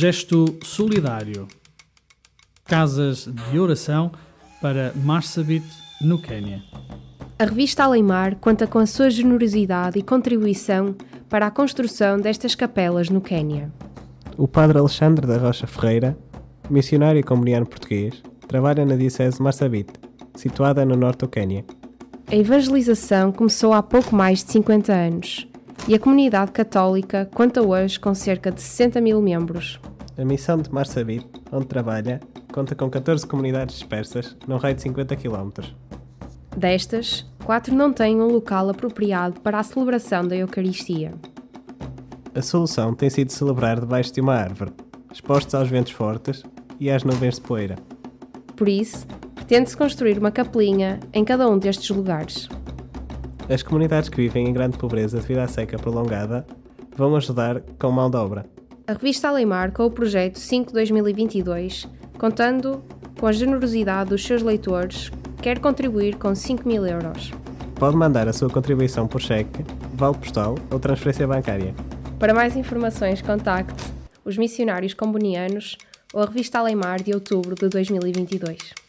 Gesto solidário. Casas de oração para Marsabit, no Quênia. A revista Aleimar conta com a sua generosidade e contribuição para a construção destas capelas no Quênia. O padre Alexandre da Rocha Ferreira, missionário e comuniano português, trabalha na Diocese de Marsabit, situada no norte do Quênia. A evangelização começou há pouco mais de 50 anos e a comunidade católica conta hoje com cerca de 60 mil membros. A missão de Marsabit, onde trabalha, conta com 14 comunidades dispersas num raio de 50 km. Destas, quatro não têm um local apropriado para a celebração da Eucaristia. A solução tem sido celebrar debaixo de uma árvore, expostos aos ventos fortes e às nuvens de poeira. Por isso, pretende-se construir uma capelinha em cada um destes lugares. As comunidades que vivem em grande pobreza devido à seca prolongada vão ajudar com mão de obra. A revista Aleimar, com o projeto 5-2022, contando com a generosidade dos seus leitores, quer contribuir com 5 mil euros. Pode mandar a sua contribuição por cheque, vale postal ou transferência bancária. Para mais informações, contacte os missionários combonianos ou a revista Aleimar de outubro de 2022.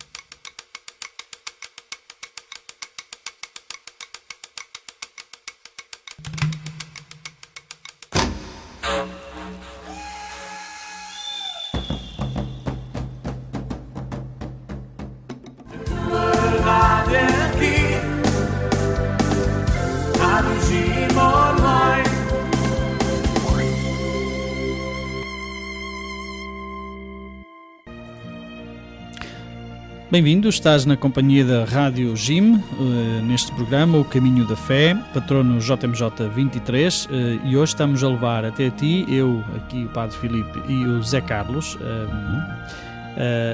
Bem-vindo, estás na companhia da Rádio Jim, uh, neste programa O Caminho da Fé, patrono JMJ 23, uh, e hoje estamos a levar até ti, eu, aqui o Padre Filipe e o Zé Carlos, uh,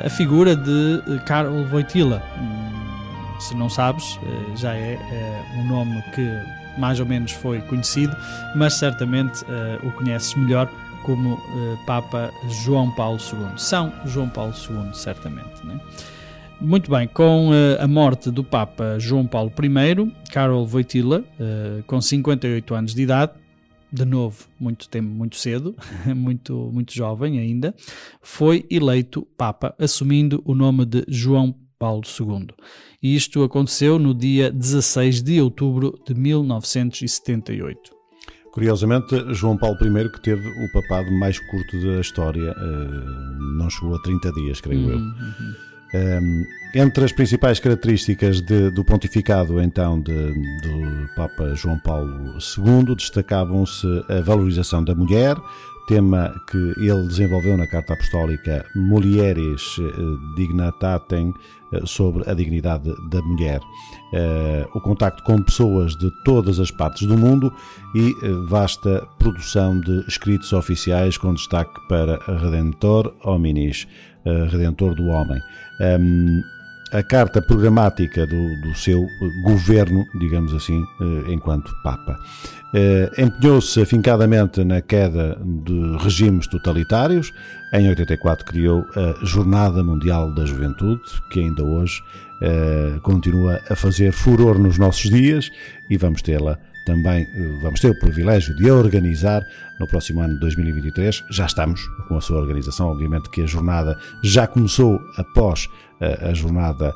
a figura de Karol Wojtyla. Um, se não sabes, já é um nome que mais ou menos foi conhecido, mas certamente o conheces melhor como Papa João Paulo II. São João Paulo II, certamente. Né? Muito bem, com uh, a morte do Papa João Paulo I, Karol Wojtyla, uh, com 58 anos de idade, de novo, muito tempo, muito cedo, (laughs) muito, muito jovem ainda, foi eleito Papa, assumindo o nome de João Paulo II. E isto aconteceu no dia 16 de outubro de 1978. Curiosamente, João Paulo I, que teve o papado mais curto da história, uh, não chegou a 30 dias, creio eu. Uhum. Um, entre as principais características de, do pontificado então de, do Papa João Paulo II destacavam-se a valorização da mulher, tema que ele desenvolveu na Carta Apostólica Mulieres Dignitatem sobre a dignidade da mulher, o contacto com pessoas de todas as partes do mundo e vasta produção de escritos oficiais com destaque para Redentor Hominis, Redentor do Homem um, a carta programática do, do, seu governo, digamos assim, eh, enquanto Papa. Empenhou-se afincadamente na queda de regimes totalitários. Em 84 criou a Jornada Mundial da Juventude, que ainda hoje continua a fazer furor nos nossos dias e vamos tê-la também vamos ter o privilégio de organizar no próximo ano de 2023. Já estamos com a sua organização, obviamente que a jornada já começou após a, a jornada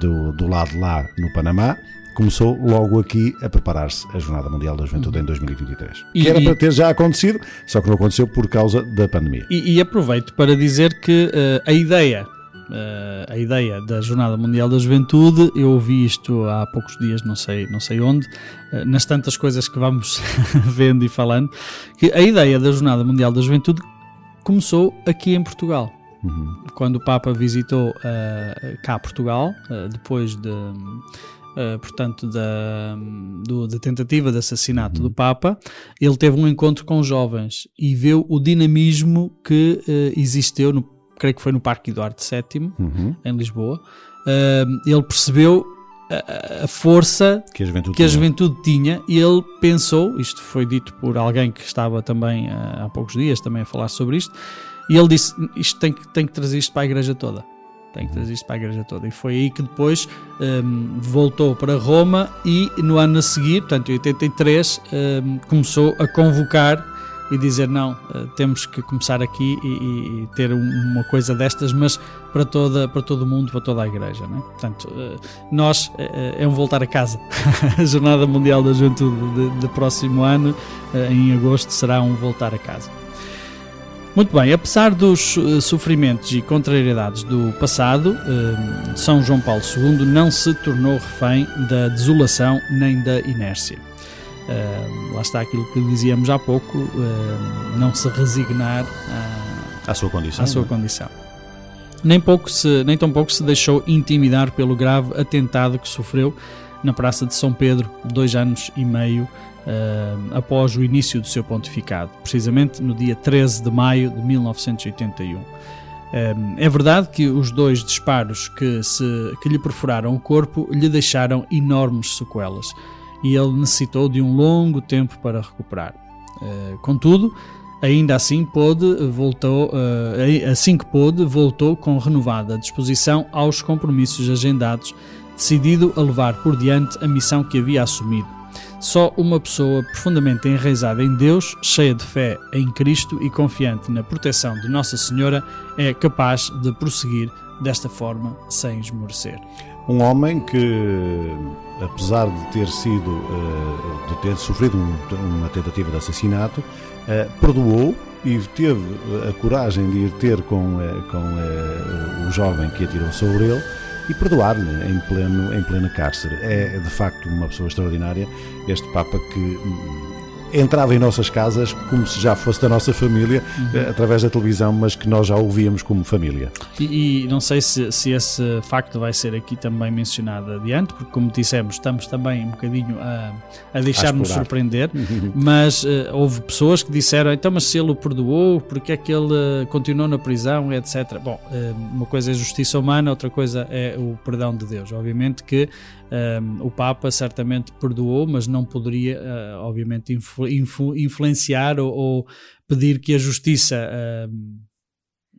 do, do lado de lá no Panamá começou logo aqui a preparar-se a Jornada Mundial da Juventude em 2023. E, que era para ter já acontecido, só que não aconteceu por causa da pandemia. E, e aproveito para dizer que uh, a ideia uh, a ideia da Jornada Mundial da Juventude. Eu ouvi isto há poucos dias, não sei, não sei onde, uh, nas tantas coisas que vamos (laughs) vendo e falando, que a ideia da Jornada Mundial da Juventude começou aqui em Portugal. quando o Papa visitou uh, cá Portugal, uh, depois de, uh, portanto, da, do, da tentativa de assassinato do Papa, ele teve um encontro com jovens e viu o dinamismo que existiu, no, creio que foi no Parque Eduardo VII, em Lisboa. ele percebeu a, a força que a, juventude que a juventude tinha e ele pensou, isto foi dito por alguém que estava também há poucos dias também a falar sobre isto, e ele disse: Isto tem que, tem que trazer isto para a igreja toda. Tem que trazer isto para a igreja toda. E foi aí que depois um, voltou para Roma e no ano a seguir, portanto, em 83, um, começou a convocar e dizer: Não, uh, temos que começar aqui e, e, ter uma coisa destas, mas para, toda, para todo o mundo, para toda a igreja. Né? Portanto, uh, nós uh, é um voltar a casa. (laughs) a Jornada Mundial da Juventude de, de próximo ano, em agosto, será um voltar a casa. Muito bem, apesar dos sofrimentos e contrariedades do passado, São João Paulo II não se tornou refém da desolação nem da inércia. Uh, lá está aquilo que dizíamos há pouco, não se resignar à, à sua condição. À sua não? É? condição. Nem, pouco se, nem tão pouco se deixou intimidar pelo grave atentado que sofreu na Praça de São Pedro, dois anos e meio uh, após o início do seu pontificado, precisamente no dia 13 de maio de 1981. É verdade que os dois disparos que, se, que lhe perfuraram o corpo lhe deixaram enormes sequelas e ele necessitou de um longo tempo para recuperar. Uh, contudo, ainda assim pôde, voltou, uh, assim que pôde, voltou com renovada disposição aos compromissos agendados, decidido a levar por diante a missão que havia assumido só uma pessoa profundamente enraizada em Deus, cheia de fé em Cristo e confiante na proteção de Nossa Senhora é capaz de prosseguir desta forma sem esmorecer. Um homem que, apesar de ter sido, eh, de ter sofrido uma tentativa de assassinato, eh, perdoou e teve a coragem de ir ter com, eh, com o jovem que atirou sobre ele e perdoar-lhe em pleno, em pleno cárcere. É de facto uma pessoa extraordinária, este Papa que entrava em nossas casas como se já fosse da nossa família, uhum. Eh, através da televisão, mas que nós já ouvíamos como família. E, e não sei se, se, esse facto vai ser aqui também mencionado adiante, porque, como dissemos, estamos também um bocadinho a, a deixar-nos surpreender, uhum. mas uh, houve pessoas que disseram: então, mas se ele o perdoou, porque é que ele uh, continuou na prisão, etc. Bom, uh, uma coisa é justiça humana, outra coisa é o perdão de Deus. Obviamente que um, o Papa certamente perdoou, mas não poderia, uh, obviamente, influ, influ, influenciar ou, ou, pedir que a justiça. Uh,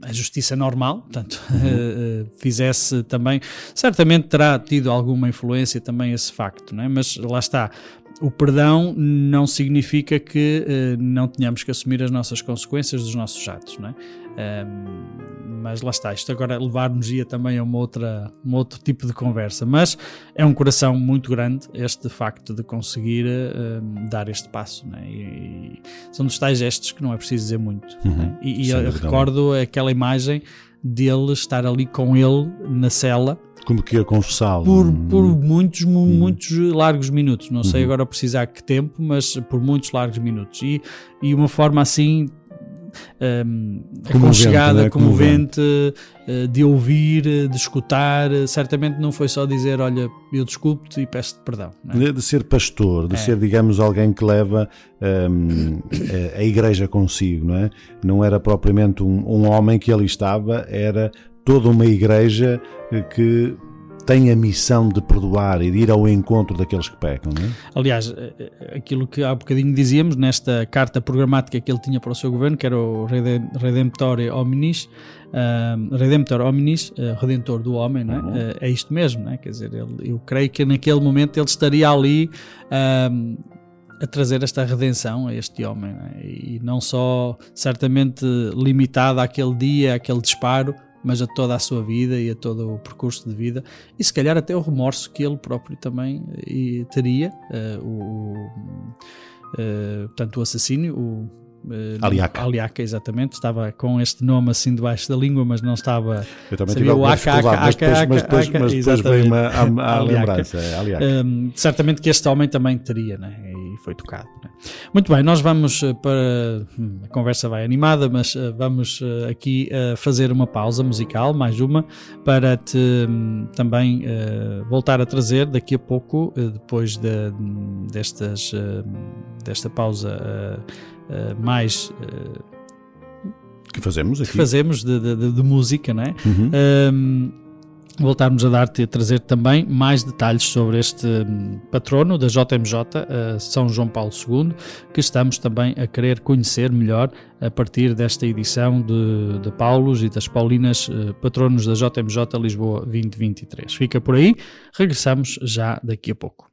a justiça normal, portanto, (laughs) uhum. fizesse também. Certamente terá tido alguma influência também esse facto, não é? mas lá está o perdão não significa que uh, não tenhamos que assumir as nossas consequências dos nossos atos, não é? Um, mas lá está, isto agora levar-nos-ia também a uma outra, um outro tipo de conversa, mas é um coração muito grande este facto de conseguir uh, dar este passo, é? e, e, são dos tais gestos que não é preciso dizer muito. É? Uhum. É? E, e eu recordo aquela imagem dele estar ali com ele na cela como que ia confessá-lo? Por, por muitos, hum. muitos largos minutos. Não sei uhum. agora precisar que tempo, mas por muitos largos minutos. E, e uma forma assim um, aconchegada, né? comovente, uh, de ouvir, de escutar. Certamente não foi só dizer: Olha, eu desculpo-te e peço-te perdão. É? De ser pastor, de é. ser, digamos, alguém que leva um, a, a igreja consigo, não é? Não era propriamente um, um homem que ali estava, era toda uma igreja que tem a missão de perdoar e de ir ao encontro daqueles que pecam. Não é? Aliás, eh, eh, aquilo que há bocadinho dizíamos nesta carta programática que ele tinha para o seu governo, que era o Redemptore Hominis, uh, Redemptor Hominis, uh, Redentor do Homem, não é? Uhum. Uh, é isto mesmo, não é? quer dizer, ele, eu creio que naquele momento ele estaria ali a trazer esta redenção a este homem, não é? e não só certamente limitado àquele dia, àquele disparo, mas a toda a sua vida e a todo o percurso de vida e se calhar até o remorso que ele próprio também e, teria, uh, o, uh, portanto o assassínio, o Uh, Aliaca. Aliaca, exatamente. Estava com este nome assim debaixo da língua, mas não estava. Eu também tive o Aca, Aca, mas depois, mas depois, mas depois veio-me à, à (laughs) lembrança. É, um, certamente que este homem também teria, né? E foi tocado. né? Muito bem, nós vamos eh, para. hum, A conversa vai animada, mas eh, vamos eh, aqui fazer uma pausa musical, mais uma, para te hum, também voltar a trazer daqui a pouco, depois de- destas, eh, desta pausa mais. Que fazemos aqui. que fazemos de, de- de- de música, não é? Uhum. Um, voltarmos a dar-te a trazer também mais detalhes sobre este hum, patrono da JMJ, uh, São João Paulo II, que estamos também a querer conhecer melhor a partir desta edição de, de Paulos e das Paulinas, uh, patronos da JMJ Lisboa 2023. Fica por aí, regressamos já daqui a pouco.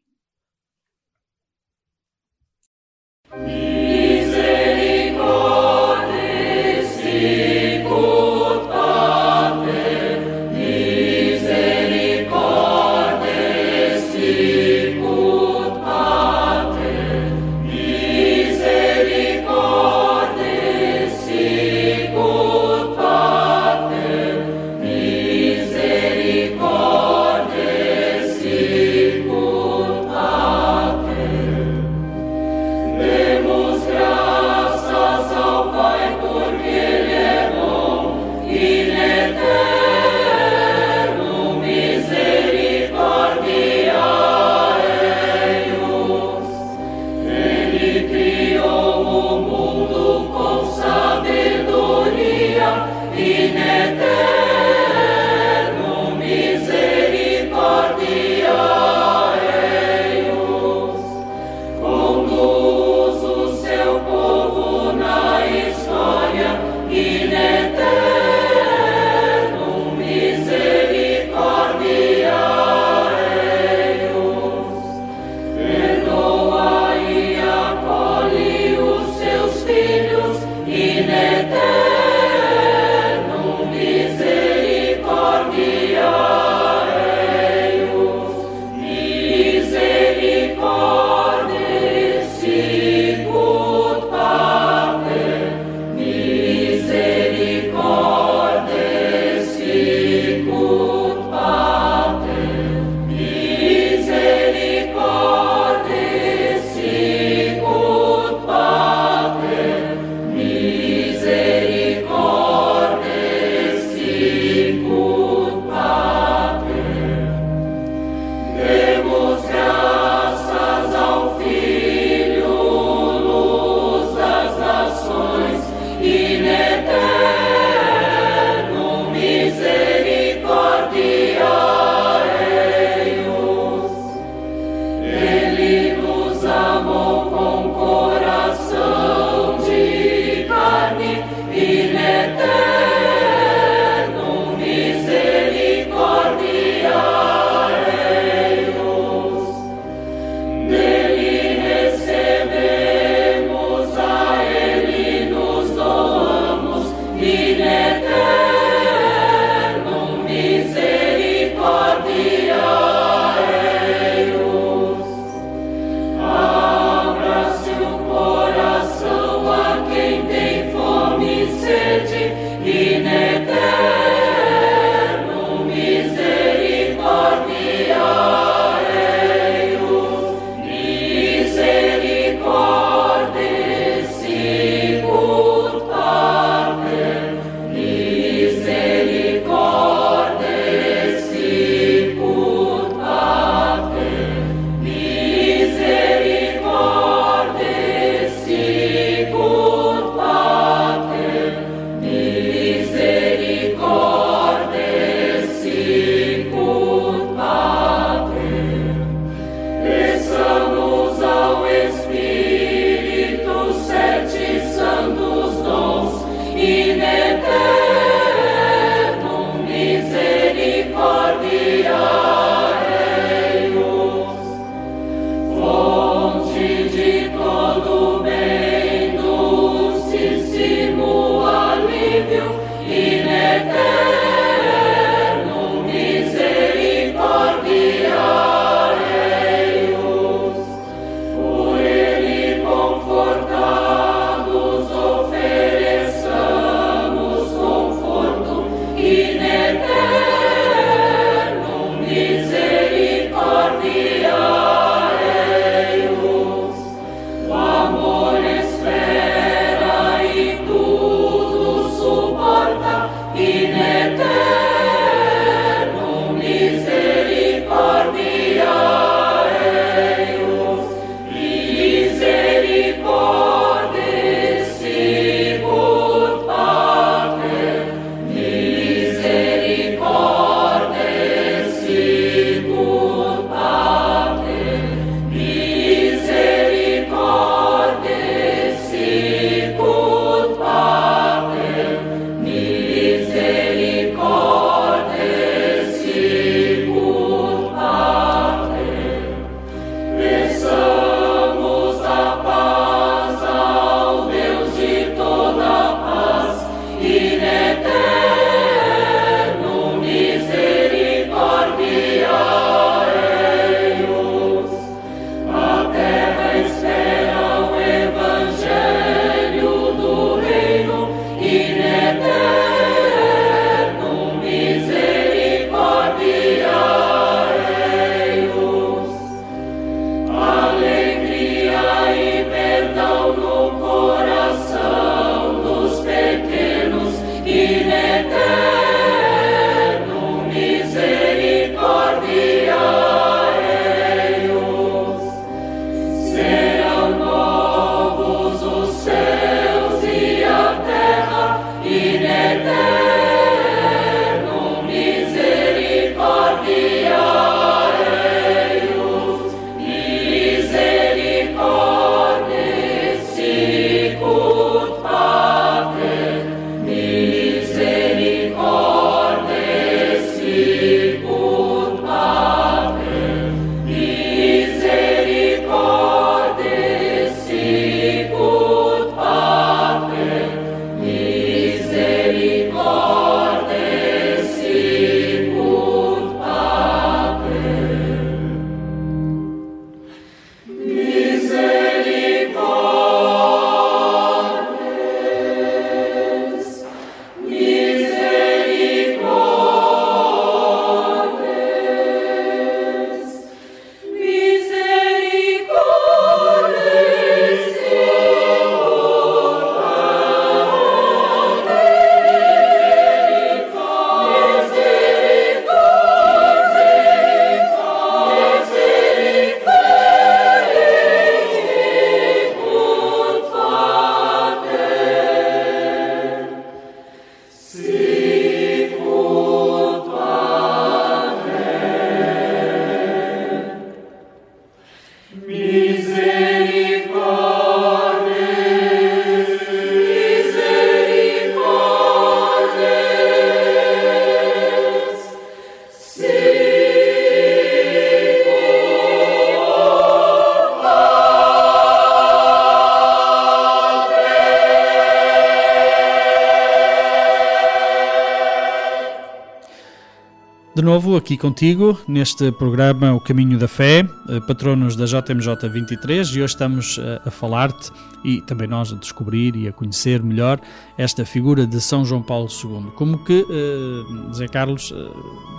Aqui contigo, neste programa O Caminho da Fé, eh, patronos da JMJ 23, e hoje estamos eh, a falar-te e também nós a descobrir e a conhecer melhor esta figura de São João Paulo II. Como que, uh, Zé Carlos, uh,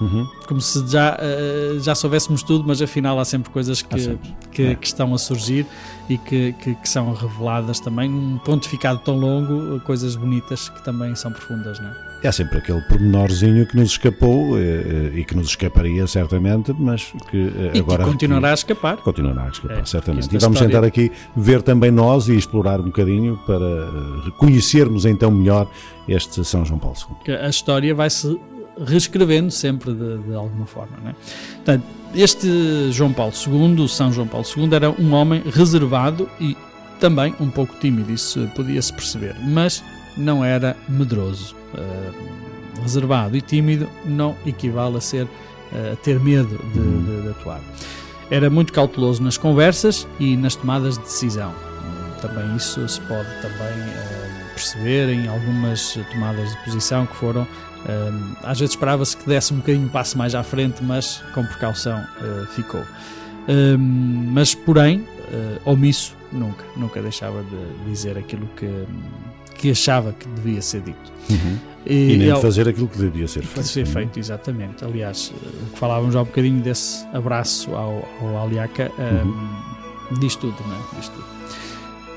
uhum. como se já, uh, já soubéssemos tudo, mas afinal há sempre coisas que, sempre. que, é. que, estão a surgir e que, que, que, são reveladas também. Um pontificado tão longo, coisas bonitas que também são profundas, não é? É sempre aquele pormenorzinho que nos escapou e que nos escaparia certamente, mas que e agora. Que continuará a escapar. Continuará a escapar, é, certamente. E vamos história... tentar aqui ver também nós e explorar um bocadinho para reconhecermos então melhor este São João Paulo II. A história vai se reescrevendo sempre de, de alguma forma. Não é? Portanto, este João Paulo II, São João Paulo II, era um homem reservado e também um pouco tímido, isso podia-se perceber, mas não era medroso. Uh, reservado e tímido não equivale a ser uh, a ter medo de, de, de atuar. Era muito cauteloso nas conversas e nas tomadas de decisão. Também isso se pode também uh, perceber em algumas tomadas de posição que foram às vezes esperava-se que desse um bocadinho passo mais à frente mas com precaução ficou. Mas porém omisso nunca nunca deixava de dizer aquilo que que achava que devia ser dito uhum. e, e, nem de fazer aquilo que devia ser feito ser feito exatamente aliás o que falávamos já um bocadinho desse abraço ao, ao Aliaca uhum. diz tudo não é? diz tudo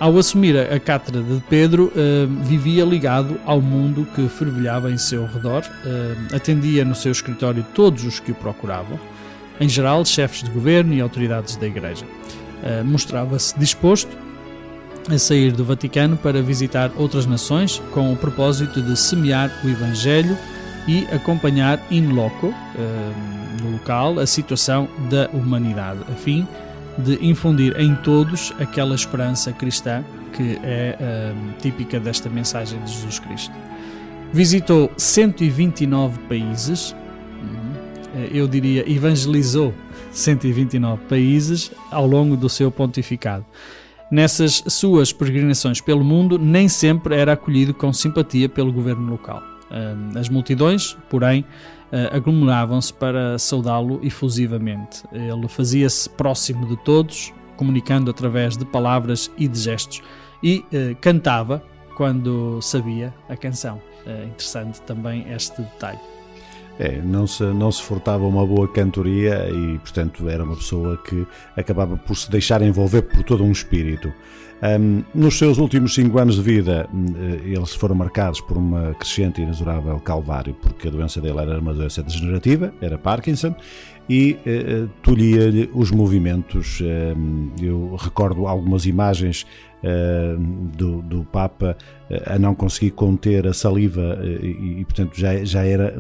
ao assumir a cátedra de Pedro, uh, vivia ligado ao mundo que fervilhava em seu redor, uh, atendia no seu escritório todos os que o procuravam, em geral chefes de governo e autoridades da Igreja. Uh, Mostrava-se disposto a sair do Vaticano para visitar outras nações com o propósito de semear o Evangelho e acompanhar in loco, no local, a situação da humanidade, a fim de infundir em todos aquela esperança cristã que é um, típica desta mensagem de Jesus Cristo. Visitou 129 países, hum, eu diria evangelizou 129 países ao longo do seu pontificado. Nessas suas peregrinações pelo mundo, nem sempre era acolhido com simpatia pelo governo local. As multidões, porém, uh, aglomeravam-se para saudá-lo efusivamente. Ele fazia-se próximo de todos, comunicando através de palavras e de gestos, e uh, cantava quando sabia a canção. É interessante também este detalhe. É, não se, não se furtava uma boa cantoria e, portanto, era uma pessoa que acabava por se deixar envolver por todo um espírito. Um, nos seus últimos cinco anos de vida, eh, eles foram marcados por uma crescente e inexorável calvário, porque a doença dele era uma doença degenerativa, era Parkinson, e uh, tolhia-lhe os movimentos. Um, eu recordo algumas imagens do, do Papa eh, a não conseguir conter a saliva eh, e, e, portanto, já, já era,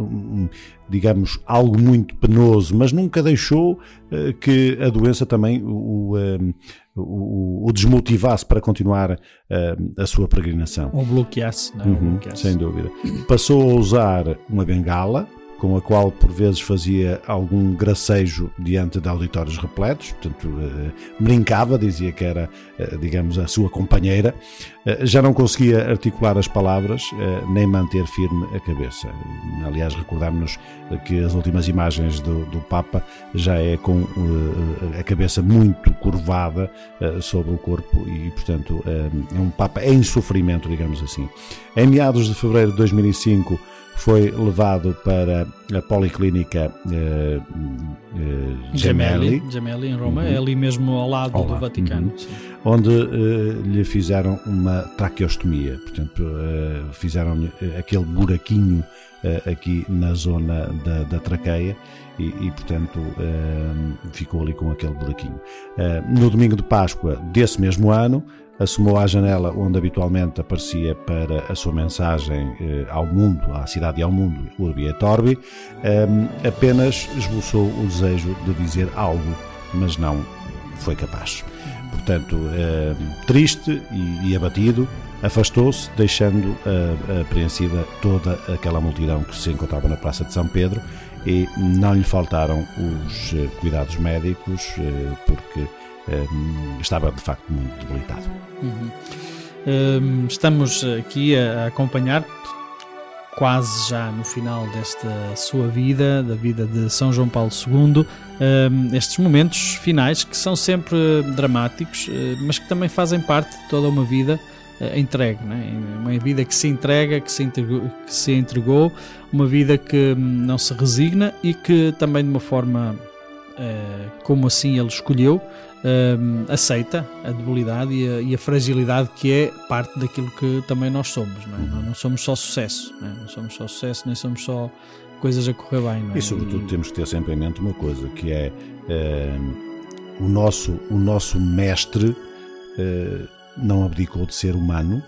digamos, algo muito penoso, mas nunca deixou eh, que a doença também o, o, o, desmotivasse para continuar eh, a sua peregrinação. Ou bloqueasse, não é? Uhum, bloqueasse. sem dúvida. Passou a usar uma bengala, com a qual por vezes fazia algum gracejo diante de auditórios repletos, portanto eh, brincava, dizia que era, eh, digamos, a sua companheira. Eh, já não conseguia articular as palavras nem manter firme a cabeça. Aliás, recordamos-nos que as últimas imagens do, do Papa já é com a cabeça muito curvada sobre o corpo e, portanto, é um Papa em sofrimento, digamos assim. Em meados de fevereiro de 2005 foi levado para a Policlínica eh, eh, Gemelli, Gemelli, em Roma, Uhum. é ali mesmo ao lado Ao do Vaticano. uhum. onde eh, lhe fizeram uma traqueostomia, portanto, fizeram aquele buraquinho aqui na zona da, da traqueia e, e, portanto, ficou ali com aquele buraquinho. No domingo de Páscoa desse mesmo ano, assomou à janela onde habitualmente aparecia para a sua mensagem eh, ao mundo, à cidade e ao mundo, Urbi et Orbi, eh, apenas esboçou o desejo de dizer algo, mas não foi capaz. Portanto, eh, triste e, e abatido, afastou-se, deixando apreensida toda aquela multidão que se encontrava na Praça de São Pedro e não lhe faltaram os eh, cuidados médicos, eh, porque eh, estava de facto muito debilitado. Uhum. Hum, estamos aqui a acompanhar quase já no final desta sua vida, da vida de São João Paulo II, hum, estes momentos finais que são sempre dramáticos, eh, mas que também fazem parte de toda uma vida eh, entregue, né? uma vida que se entrega, que se entregou, que se entregou uma vida que hum, não se resigna e que também de uma forma como assim ele escolheu, hum, aceita a debilidade e a, e a fragilidade que é parte daquilo que também nós somos. Não, é? Não somos só sucesso, não, é? não somos só sucesso, nem somos só coisas a correr bem. Não é? E sobretudo temos que ter sempre em mente uma coisa, que é eh, o, nosso, o nosso mestre eh, não abdicou de ser humano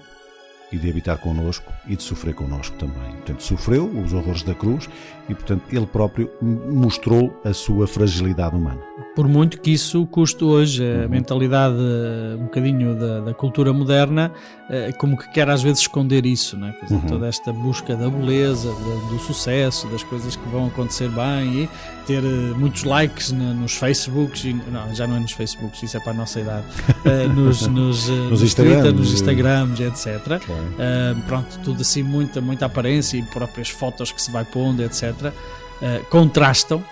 e de habitar connosco e de sofrer connosco também. Portanto, sofreu os horrores da cruz e, portanto, ele próprio mostrou a sua fragilidade humana. Por muito que isso custe hoje, a mentalidade eh, um bocadinho da, da cultura moderna, eh, como que quer às vezes esconder isso, né? Dizer, Uhum. toda esta busca da beleza, da- do sucesso, das coisas que vão acontecer bem e ter eh, muitos likes nos Facebooks, e, não, já não é nos Facebooks, isso é para a nossa idade, (laughs) nos, nos, nos Instagrams, Twitter, nos Instagrams, etc. Uh, pronto, tudo assim, muita, muita aparência e próprias fotos que se vai pondo, etc. uh, contrastam,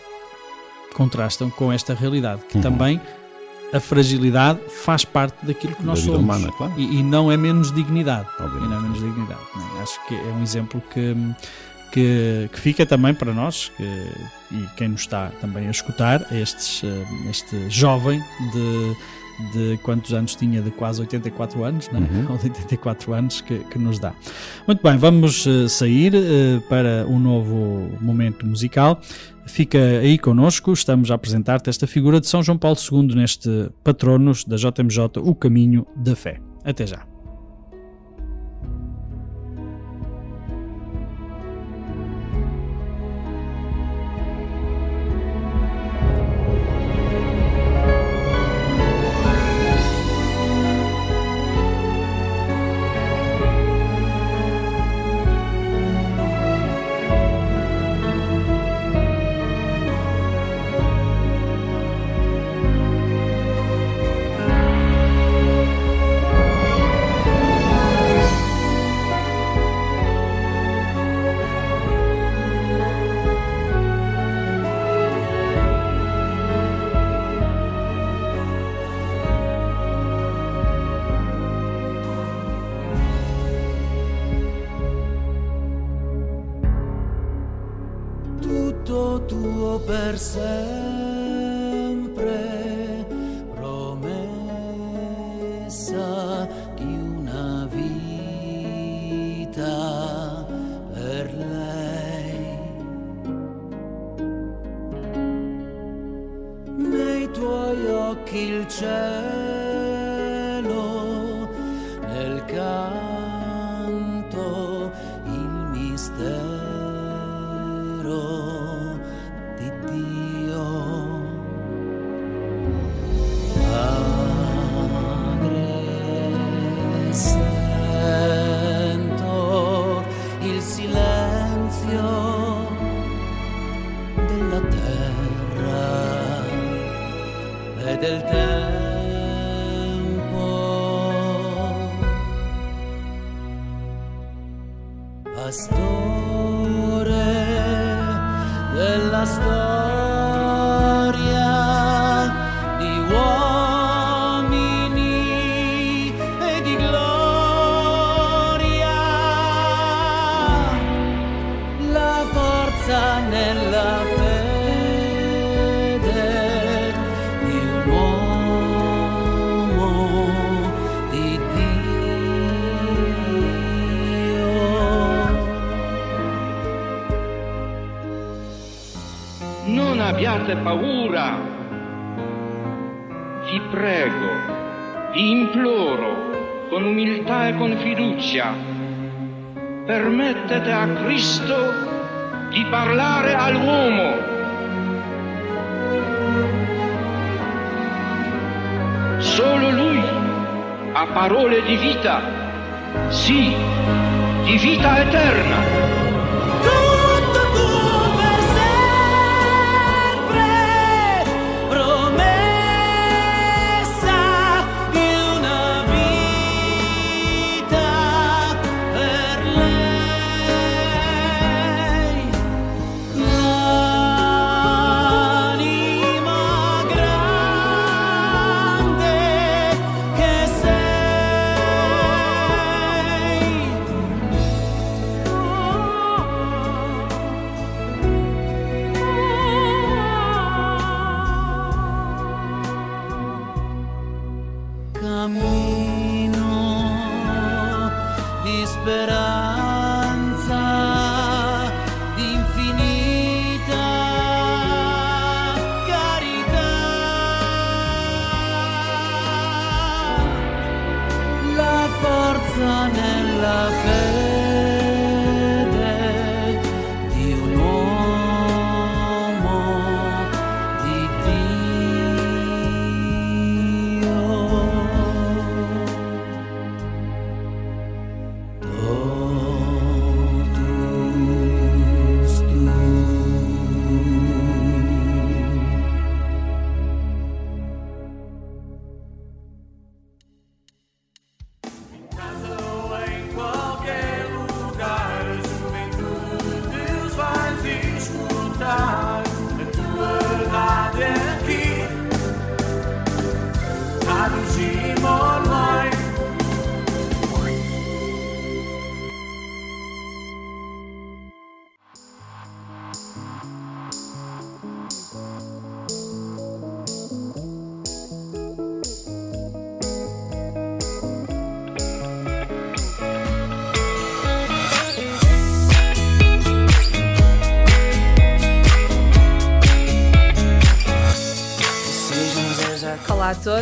contrastam com esta realidade, que Uhum. também a fragilidade faz parte daquilo que Da nós somos humana, claro. e, e não é menos dignidade. Obviamente. E não é menos dignidade. não é? Acho que é um exemplo que, que, que fica também para nós que, e quem nos está também a escutar, estes, uh, este jovem de de quantos anos tinha, de quase 84 anos, não é? Uhum. ou de 84 anos que, que nos dá. Muito bem, vamos eh, sair eh, para um novo momento musical. Fica aí connosco, estamos a apresentar-te esta figura de São João Paulo II neste Patronos da JMJ, O Caminho da Fé. Até já. Permettete a Cristo di parlare all'uomo. Solo Lui ha parole di vita, sì, di vita eterna.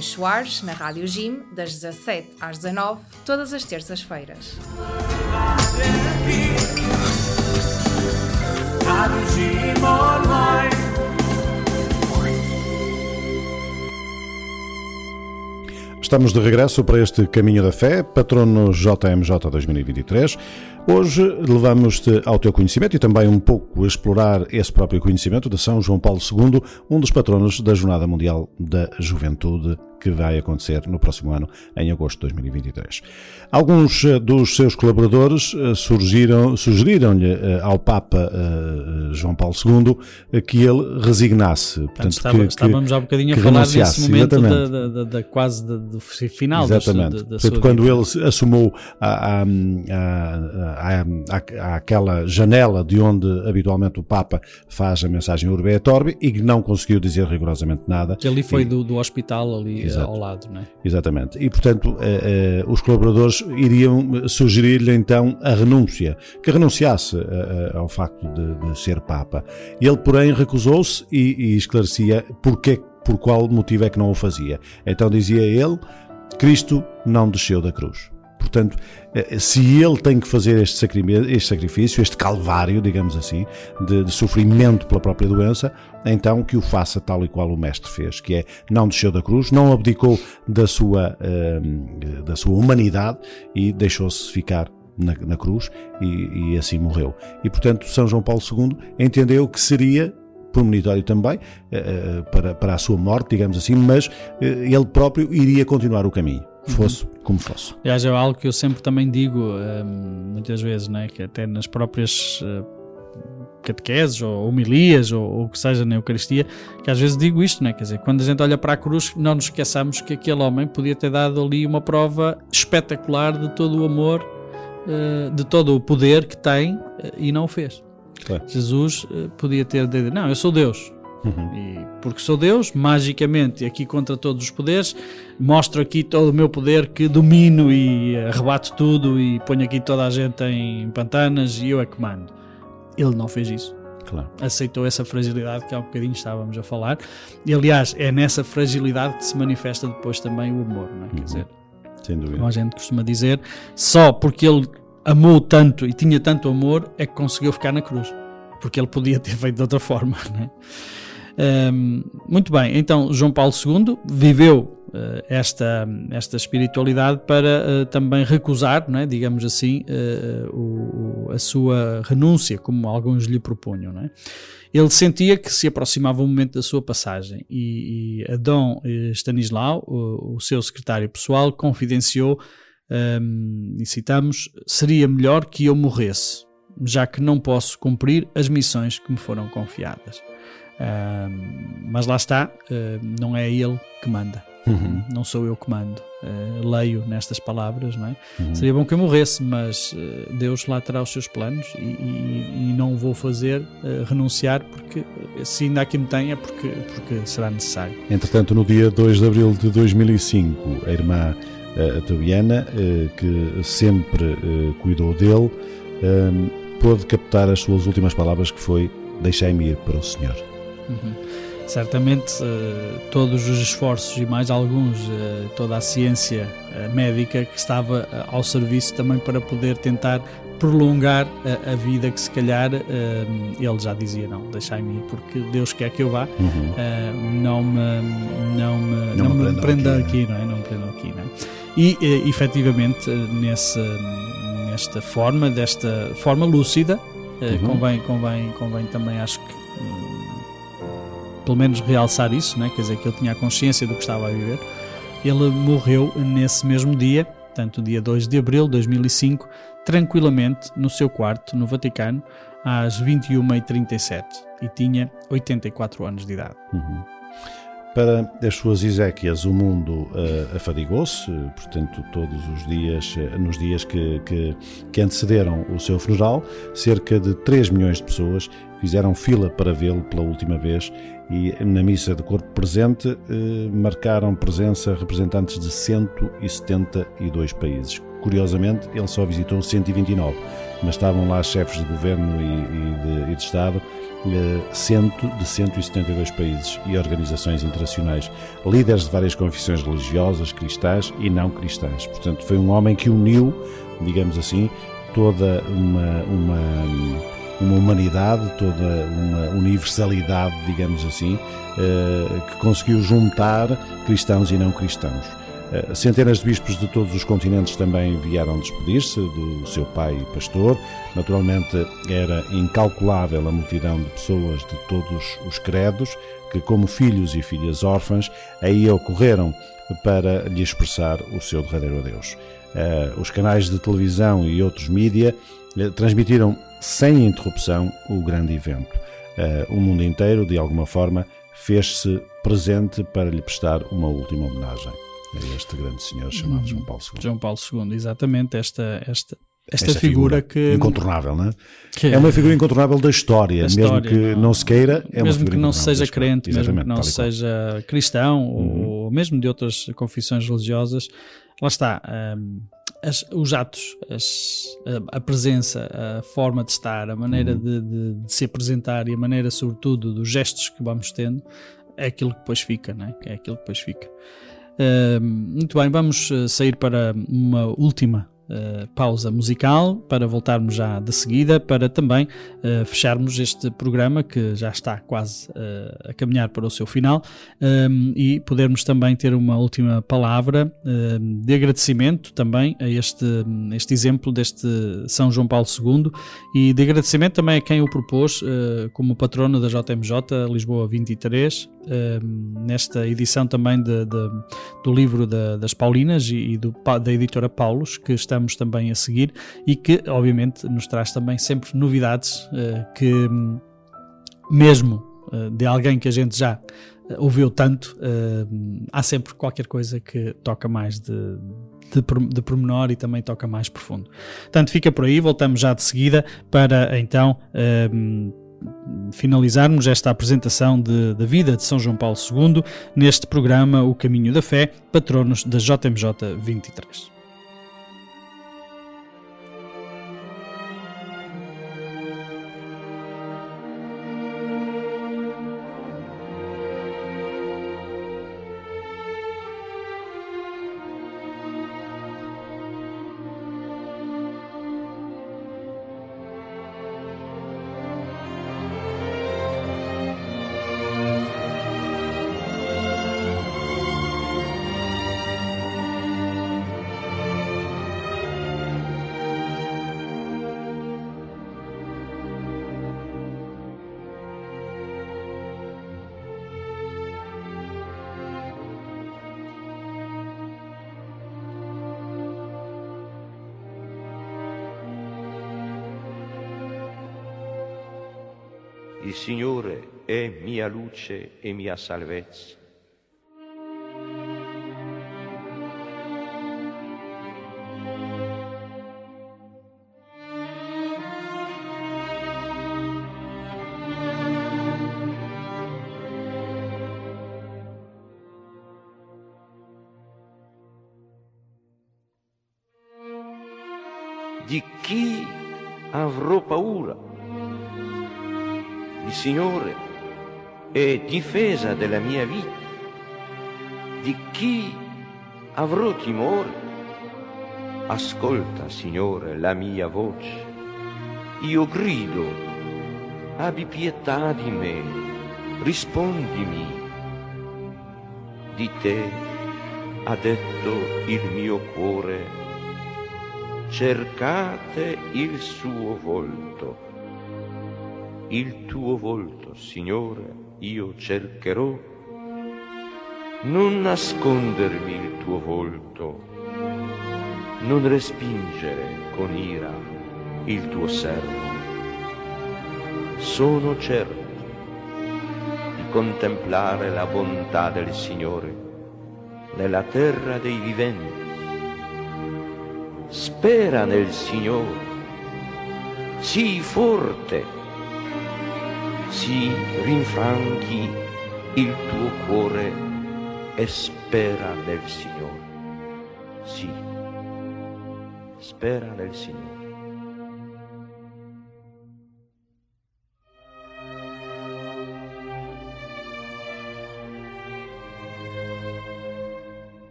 Inês Soares, na Rádio Gym, das 17 às 19, todas as terças-feiras. Estamos de regresso para este Caminho da Fé, patrono JMJ 2023. Hoje levamos-te ao teu conhecimento e também um pouco a explorar esse próprio conhecimento de São João Paulo II, um dos patronos da Jornada Mundial da Juventude que vai acontecer no próximo ano, em agosto de 2023. Alguns eh, dos seus colaboradores eh, surgiram, sugeriram-lhe eh, ao Papa João Paulo II que ele resignasse. Portanto, Estava- que- que- estávamos há um bocadinho que a falar nesse momento da, da- da- quase do final Exatamente. da, da Portanto, sua quando vida. ele assumiu a, a, a, a- a- aquela janela de onde habitualmente o Papa faz a mensagem Urbe et Orbi e que não conseguiu dizer rigorosamente nada. Que ali foi E- do, do hospital ali Exato. ao lado, não é? Exatamente. E, portanto, eh, eh, os colaboradores iriam sugerir-lhe então a renúncia, que renunciasse eh, ao facto de, de ser Papa. Ele, porém, recusou-se e, e esclarecia porque, por qual motivo é que não o fazia. Então dizia ele: Cristo não desceu da cruz. Portanto, se ele tem que fazer este sacrifício, este, sacrifício, este calvário, digamos assim, de, de sofrimento pela própria doença, então que o faça tal e qual o Mestre fez, que é não desceu da cruz, não abdicou da sua, eh, da sua humanidade e deixou-se ficar na, na cruz e, e assim morreu. E portanto, São João Paulo II entendeu que seria premonitório também eh, eh, para, para a sua morte, digamos assim, mas eh, ele próprio iria continuar o caminho, fosse como fosse. Aliás, é algo que eu sempre também digo, hum, muitas vezes, né, que até nas próprias catequeses ou homilias ou ou o que seja na Eucaristia, que às vezes digo isto, né, quer dizer, quando a gente olha para a cruz, não nos esqueçamos que aquele homem podia ter dado ali uma prova espetacular de todo o amor, eh, de todo o poder que tem eh, e não o fez. Claro. Jesus eh, podia ter dito, não, eu sou Deus, Uhum. e porque sou Deus, magicamente, aqui contra todos os poderes, mostro aqui todo o meu poder que domino e arrebato tudo e ponho aqui toda a gente em pantanas e eu é que mando. Ele não fez isso. Claro. Aceitou essa fragilidade que há um bocadinho estávamos a falar. E aliás, é nessa fragilidade que se manifesta depois também o amor, não é? Quer dizer, Sem dúvida. como a gente costuma dizer, só porque ele amou tanto e tinha tanto amor é que conseguiu ficar na cruz. Porque ele podia ter feito de outra forma, (laughs) não é? Hum, muito bem, então João Paulo II viveu esta, esta espiritualidade para eh, também recusar, é, digamos assim, eh, o- a sua renúncia, como alguns lhe propunham. É? Ele sentia que se aproximava o momento da sua passagem e, e a Dom eh, Stanislau, o, o seu secretário pessoal, confidenciou, hum, e citamos, seria melhor que eu morresse, já que não posso cumprir as missões que me foram confiadas. Ahm, mas lá está, ah, não é ele que manda. Uhum. Não sou eu que mando. Ah, leio nestas palavras, não é? Uhum. Seria bom que eu morresse, mas ah, Deus lá terá os seus planos e, e- e não vou fazer ah, renunciar, porque se ainda aqui me tem é porque, porque será necessário. Entretanto, no dia 2 de abril de 2005, a irmã Tobiana, eh, que sempre cuidou dele, eh, pôde captar as suas últimas palavras, que foi: Deixai-me ir para o Senhor. Uhum. Certamente eh, todos os esforços e mais alguns, eh, toda a ciência eh, médica que estava ao serviço também para poder tentar prolongar a, a vida que se calhar ele já dizia não, deixai-me ir porque Deus quer que eu vá, Uhum. não me, não me, Não não me prenda aqui, aqui, não é? Não me prendam aqui, não é? E efetivamente nesse, nesta forma, desta forma lúcida, Uhum. convém, convém, convém também acho que hum, pelo menos realçar isso, né? quer dizer, que ele tinha a consciência do que estava a viver. Ele morreu nesse mesmo dia, portanto, dia 2 de abril de 2005, tranquilamente no seu quarto no Vaticano, às 21h37 e tinha 84 anos de idade. Uhum. Para as suas Ezequias, o mundo eh, afadigou-se, portanto, todos os dias, eh, nos dias que, que, que antecederam o seu funeral, cerca de 3 milhões de pessoas fizeram fila para vê-lo pela última vez e na missa de corpo presente eh, marcaram presença representantes de 172 países. Curiosamente, ele só visitou 129, mas estavam lá chefes de governo e, e de, e de Estado eh, de 172 países e organizações internacionais, líderes de várias confissões religiosas, cristãs e não cristãs. Portanto, foi um homem que uniu, digamos assim, toda uma, uma, uma humanidade, toda uma universalidade, digamos assim, eh, que conseguiu juntar cristãos e não cristãos. Eh, Centenas de bispos de todos os continentes também vieram despedir-se do seu pai pastor. Naturalmente, era incalculável a multidão de pessoas de todos os credos, que, como filhos e filhas órfãs, aí ocorreram para lhe expressar o seu derradeiro adeus. Eh, os canais de televisão e outros mídia transmitiram sem interrupção o grande evento. Eh, o mundo inteiro, de alguma forma, fez-se presente para lhe prestar uma última homenagem a este grande senhor chamado João Paulo II. João Paulo II, exatamente, esta, esta, esta, Esta figura, que. incontornável, não é? que É uma figura incontornável da história, da mesmo história, que não, se queira, é mesmo figura que não seja crente, mesmo que não e qual. Uhum. seja cristão ou mesmo de outras confissões religiosas, lá está. hum, as- os atos, as- a, a presença, a forma de estar, a maneira Uhum. de, de- de se apresentar e a maneira, sobretudo, dos gestos que vamos tendo, é aquilo que depois fica, não é? É aquilo que depois fica. Hum, muito bem, vamos eh, sair para uma última eh, pausa musical para voltarmos já de seguida para também eh, fecharmos este programa que já está quase eh, a caminhar para o seu final um, e podermos também ter uma última palavra um, de agradecimento também a este, este exemplo deste São João Paulo II e de agradecimento também a quem o propôs como patrono da JMJ Lisboa 23 um, nesta edição também de- de- do livro da- das Paulinas e, e do da editora Paulos que estamos também a seguir e que obviamente nos traz também sempre novidades eh, que hum, mesmo eh, de alguém que a gente já eh, ouviu tanto, eh, há sempre qualquer coisa que toca mais de, de, de pormenor e também toca mais profundo. Portanto, fica por aí, voltamos já de seguida para então eh, finalizarmos esta apresentação de- da vida de São João Paulo II neste programa O Caminho da Fé, patronos da JMJ 23. Luce e mia salvezza. È difesa della mia vita. Di chi avrò timore? Ascolta, Signore, la mia voce. Io grido, abbi pietà di me, rispondimi. Di te ha detto il mio cuore, cercate il suo volto. Il tuo volto, Signore, io cercherò. Non nascondermi il tuo volto, non respingere con ira il tuo servo. Sono certo di contemplare la bontà del Signore nella terra dei viventi. Spera nel Signore, sii forte, si rinfranchi il tuo cuore e spera nel Signore. Sì, spera nel Signore.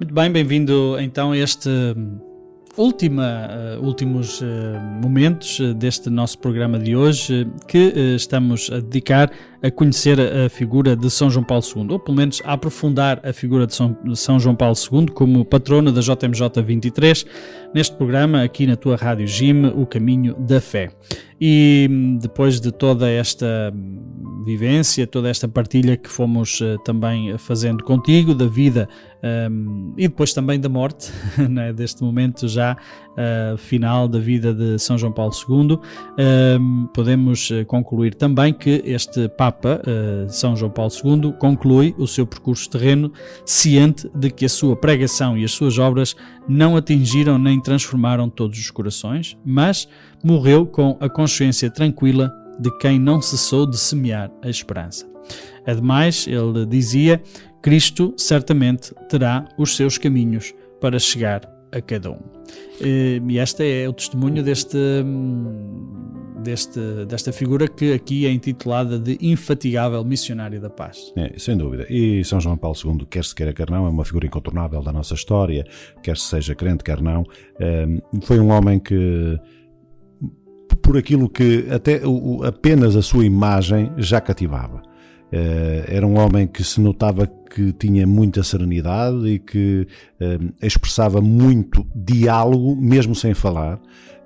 Muito bem, bem-vindo então a este hum, última, uh, últimos uh, momentos uh, deste nosso programa de hoje que estamos a dedicar a conhecer a, figura de São João Paulo II, ou pelo menos a aprofundar a figura de São, de São João Paulo II como patrono da JMJ 23, neste programa aqui na tua Rádio Jim, O Caminho da Fé. E hum, depois de toda esta hum, vivência, toda esta partilha que fomos uh, também fazendo contigo, da vida um, e depois também da morte, (laughs) né, deste momento já uh, final da vida de São João Paulo II, um, podemos uh, concluir também que este Papa, São João Paulo II, conclui o seu percurso terreno ciente de que a sua pregação e as suas obras não atingiram nem transformaram todos os corações, mas morreu com a consciência tranquila de quem não cessou de semear a esperança. Ademais, ele dizia: Cristo certamente terá os seus caminhos para chegar a cada um. E este é o testemunho deste, deste, desta figura que aqui é intitulada de Infatigável Missionário da Paz. É, sem dúvida. E São João Paulo II, quer se queira, quer não, é uma figura incontornável da nossa história, quer se seja crente, quer não. Foi um homem que por aquilo que até apenas a sua imagem já cativava. Era um homem que se notava que tinha muita serenidade e que expressava muito diálogo, mesmo sem falar.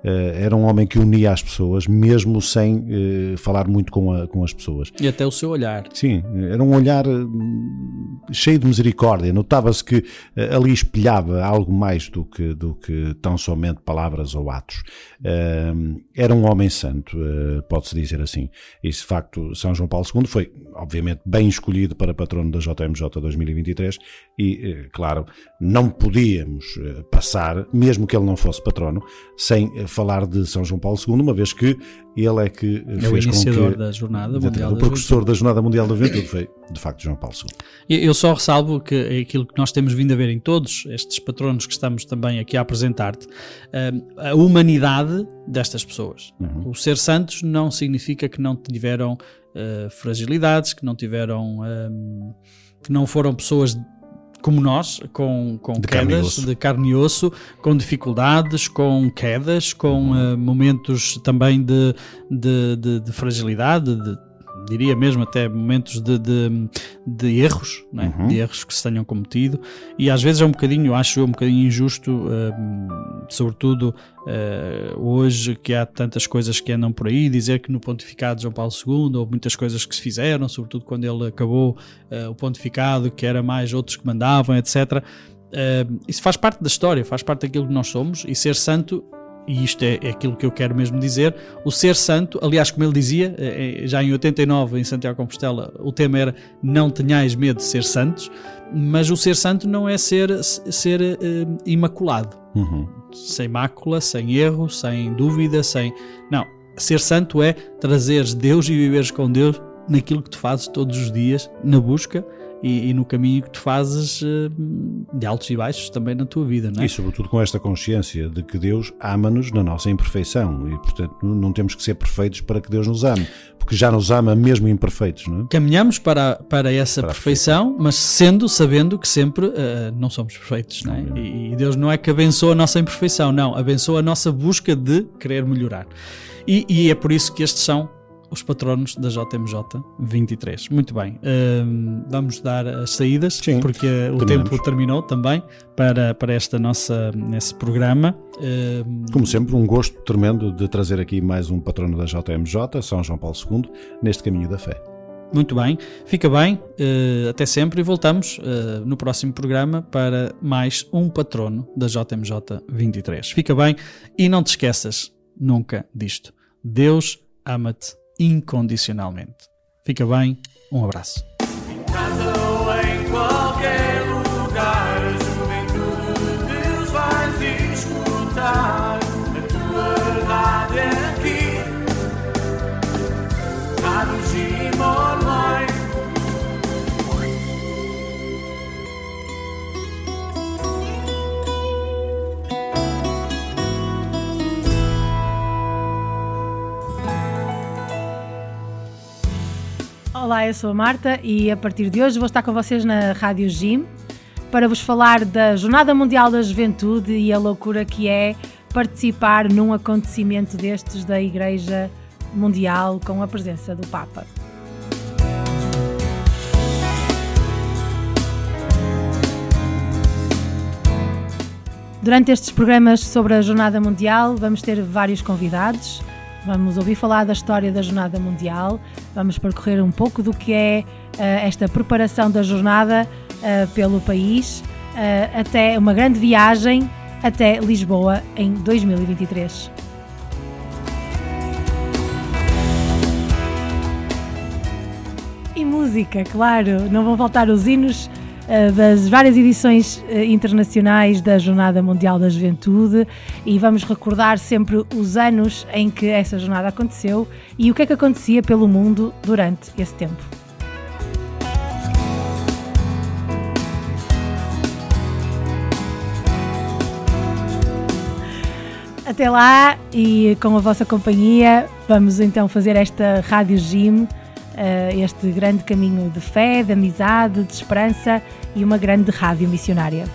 Era um homem que unia as pessoas, mesmo sem falar muito com, a, com as pessoas. E até o seu olhar. Sim, era um olhar cheio de misericórdia. Notava-se que ali espelhava algo mais do que, do que tão somente palavras ou atos. Era um homem santo, pode-se dizer assim. E de facto, São João Paulo II foi, obviamente, bem escolhido para patrono da JMJ 2023 e, claro, não podíamos passar, mesmo que ele não fosse patrono, sem falar de São João Paulo II, uma vez que ele é que é o iniciador que da Jornada Mundial o da precursor da Jornada Mundial da Juventude foi de facto João Paulo II. Eu só ressalvo que é aquilo que nós temos vindo a ver em todos estes patronos que estamos também aqui a apresentar-te, a humanidade destas pessoas. Uhum. O ser santos não significa que não tiveram uh, fragilidades, que não tiveram um, que não foram pessoas como nós, com, com De carne quedas osso. de carne e osso, com dificuldades, com quedas, com eh, momentos também de, de, de- de fragilidade, de- diria mesmo até momentos de, de, de erros, não é? Uhum. de erros que se tenham cometido, e às vezes é um bocadinho, acho eu, um bocadinho injusto, eh, sobretudo eh, hoje que há tantas coisas que andam por aí, dizer que no pontificado de João Paulo II houve muitas coisas que se fizeram, sobretudo quando ele acabou eh, o pontificado, que era mais outros que mandavam, etc. Eh, isso faz parte da história, faz parte daquilo que nós somos, e ser santo e isto é, é aquilo que eu quero mesmo dizer, o ser santo, aliás, como ele dizia, eh, eh, já em 89, em Santiago Compostela, o tema era não tenhais medo de ser santos, mas o ser santo não é ser, ser eh, imaculado, Uhum. sem mácula, sem erro, sem dúvida, sem. Não, ser santo é trazeres Deus e viveres com Deus naquilo que tu fazes todos os dias, na busca e, e no caminho que tu fazes eh, de altos e baixos também na tua vida, não é? E sobretudo com esta consciência de que Deus ama-nos na nossa imperfeição e, portanto, não temos que ser perfeitos para que Deus nos ame, porque já nos ama mesmo imperfeitos, não é? caminhamos para, para essa perfeição, mas sendo, sabendo que sempre eh, não somos perfeitos, não é? E, e Deus não é que abençoa a nossa imperfeição, não, abençoa a nossa busca de querer melhorar. E, e é por isso que estes são os patronos da JMJ 23. Muito bem, hum, vamos dar as saídas, porque o terminamos. tempo terminou também para, para esta nossa, nesse programa. Hum, Como sempre, um gosto tremendo de trazer aqui mais um patrono da JMJ, São João Paulo II, neste caminho da fé. Muito bem, fica bem, eh, até sempre e voltamos eh, no próximo programa para mais um patrono da JMJ 23. Fica bem e não te esqueças nunca disto. Deus ama-te incondicionalmente. Fica bem, um abraço. em Olá, eu sou a Marta e a partir de hoje vou estar com vocês na Rádio Gym para vos falar da Jornada Mundial da Juventude e a loucura que é participar num acontecimento destes da Igreja Mundial com a presença do Papa. Durante estes programas sobre a Jornada Mundial, vamos ter vários convidados. Vamos ouvir falar da história da Jornada Mundial, vamos percorrer um pouco do que é eh, esta preparação da jornada eh, pelo país, eh, até uma grande viagem até Lisboa em 2023. E música, claro, não vão faltar os hinos das várias edições eh, internacionais da Jornada Mundial da Juventude e vamos recordar sempre os anos em que essa jornada aconteceu e o que é que acontecia pelo mundo durante esse tempo. Até lá e com a vossa companhia, vamos então fazer esta Rádio Gym, eh, este grande caminho de fé, de amizade, de esperança e uma grande rádio missionária.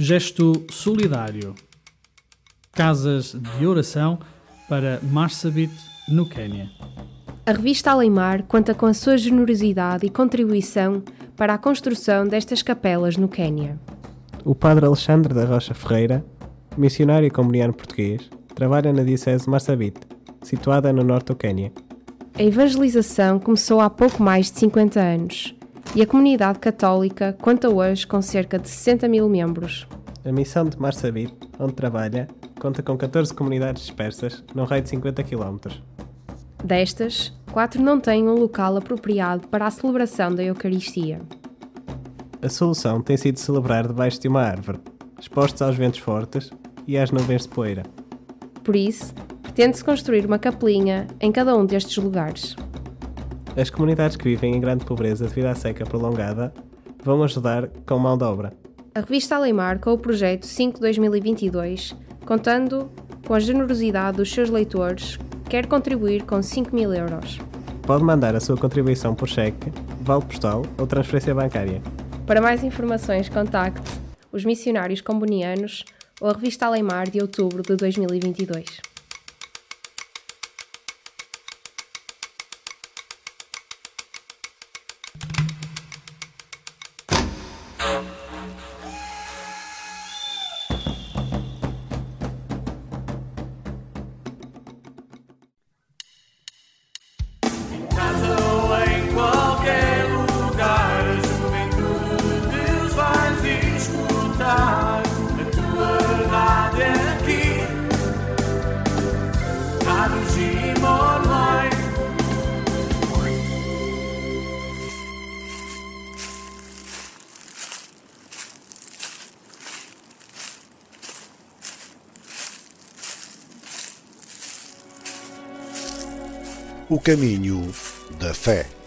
Gesto solidário. Casas de oração para Marsabit, no Quênia. A revista Aleimar conta com a sua generosidade e contribuição para a construção destas capelas no Quênia. O padre Alexandre da Rocha Ferreira, missionário e comuniano português, trabalha na Diocese de Marsabit, situada no norte do Quênia. A evangelização começou há pouco mais de 50 anos e a comunidade católica conta hoje com cerca de 60 mil membros. A missão de Marsabit, onde trabalha, conta com 14 comunidades dispersas num raio de 50 km. Destas, quatro não têm um local apropriado para a celebração da Eucaristia. A solução tem sido celebrar debaixo de uma árvore, expostos aos ventos fortes e às nuvens de poeira. Por isso, pretende-se construir uma capelinha em cada um destes lugares. As comunidades que vivem em grande pobreza devido à seca prolongada vão ajudar com mão de obra. A revista Aleimar com o projeto 5-2022, contando com a generosidade dos seus leitores, quer contribuir com 5 mil euros. Pode mandar a sua contribuição por cheque, vale postal ou transferência bancária. Para mais informações, contacte os missionários combonianos ou a revista Aleimar de outubro de 2022. O caminho da fé.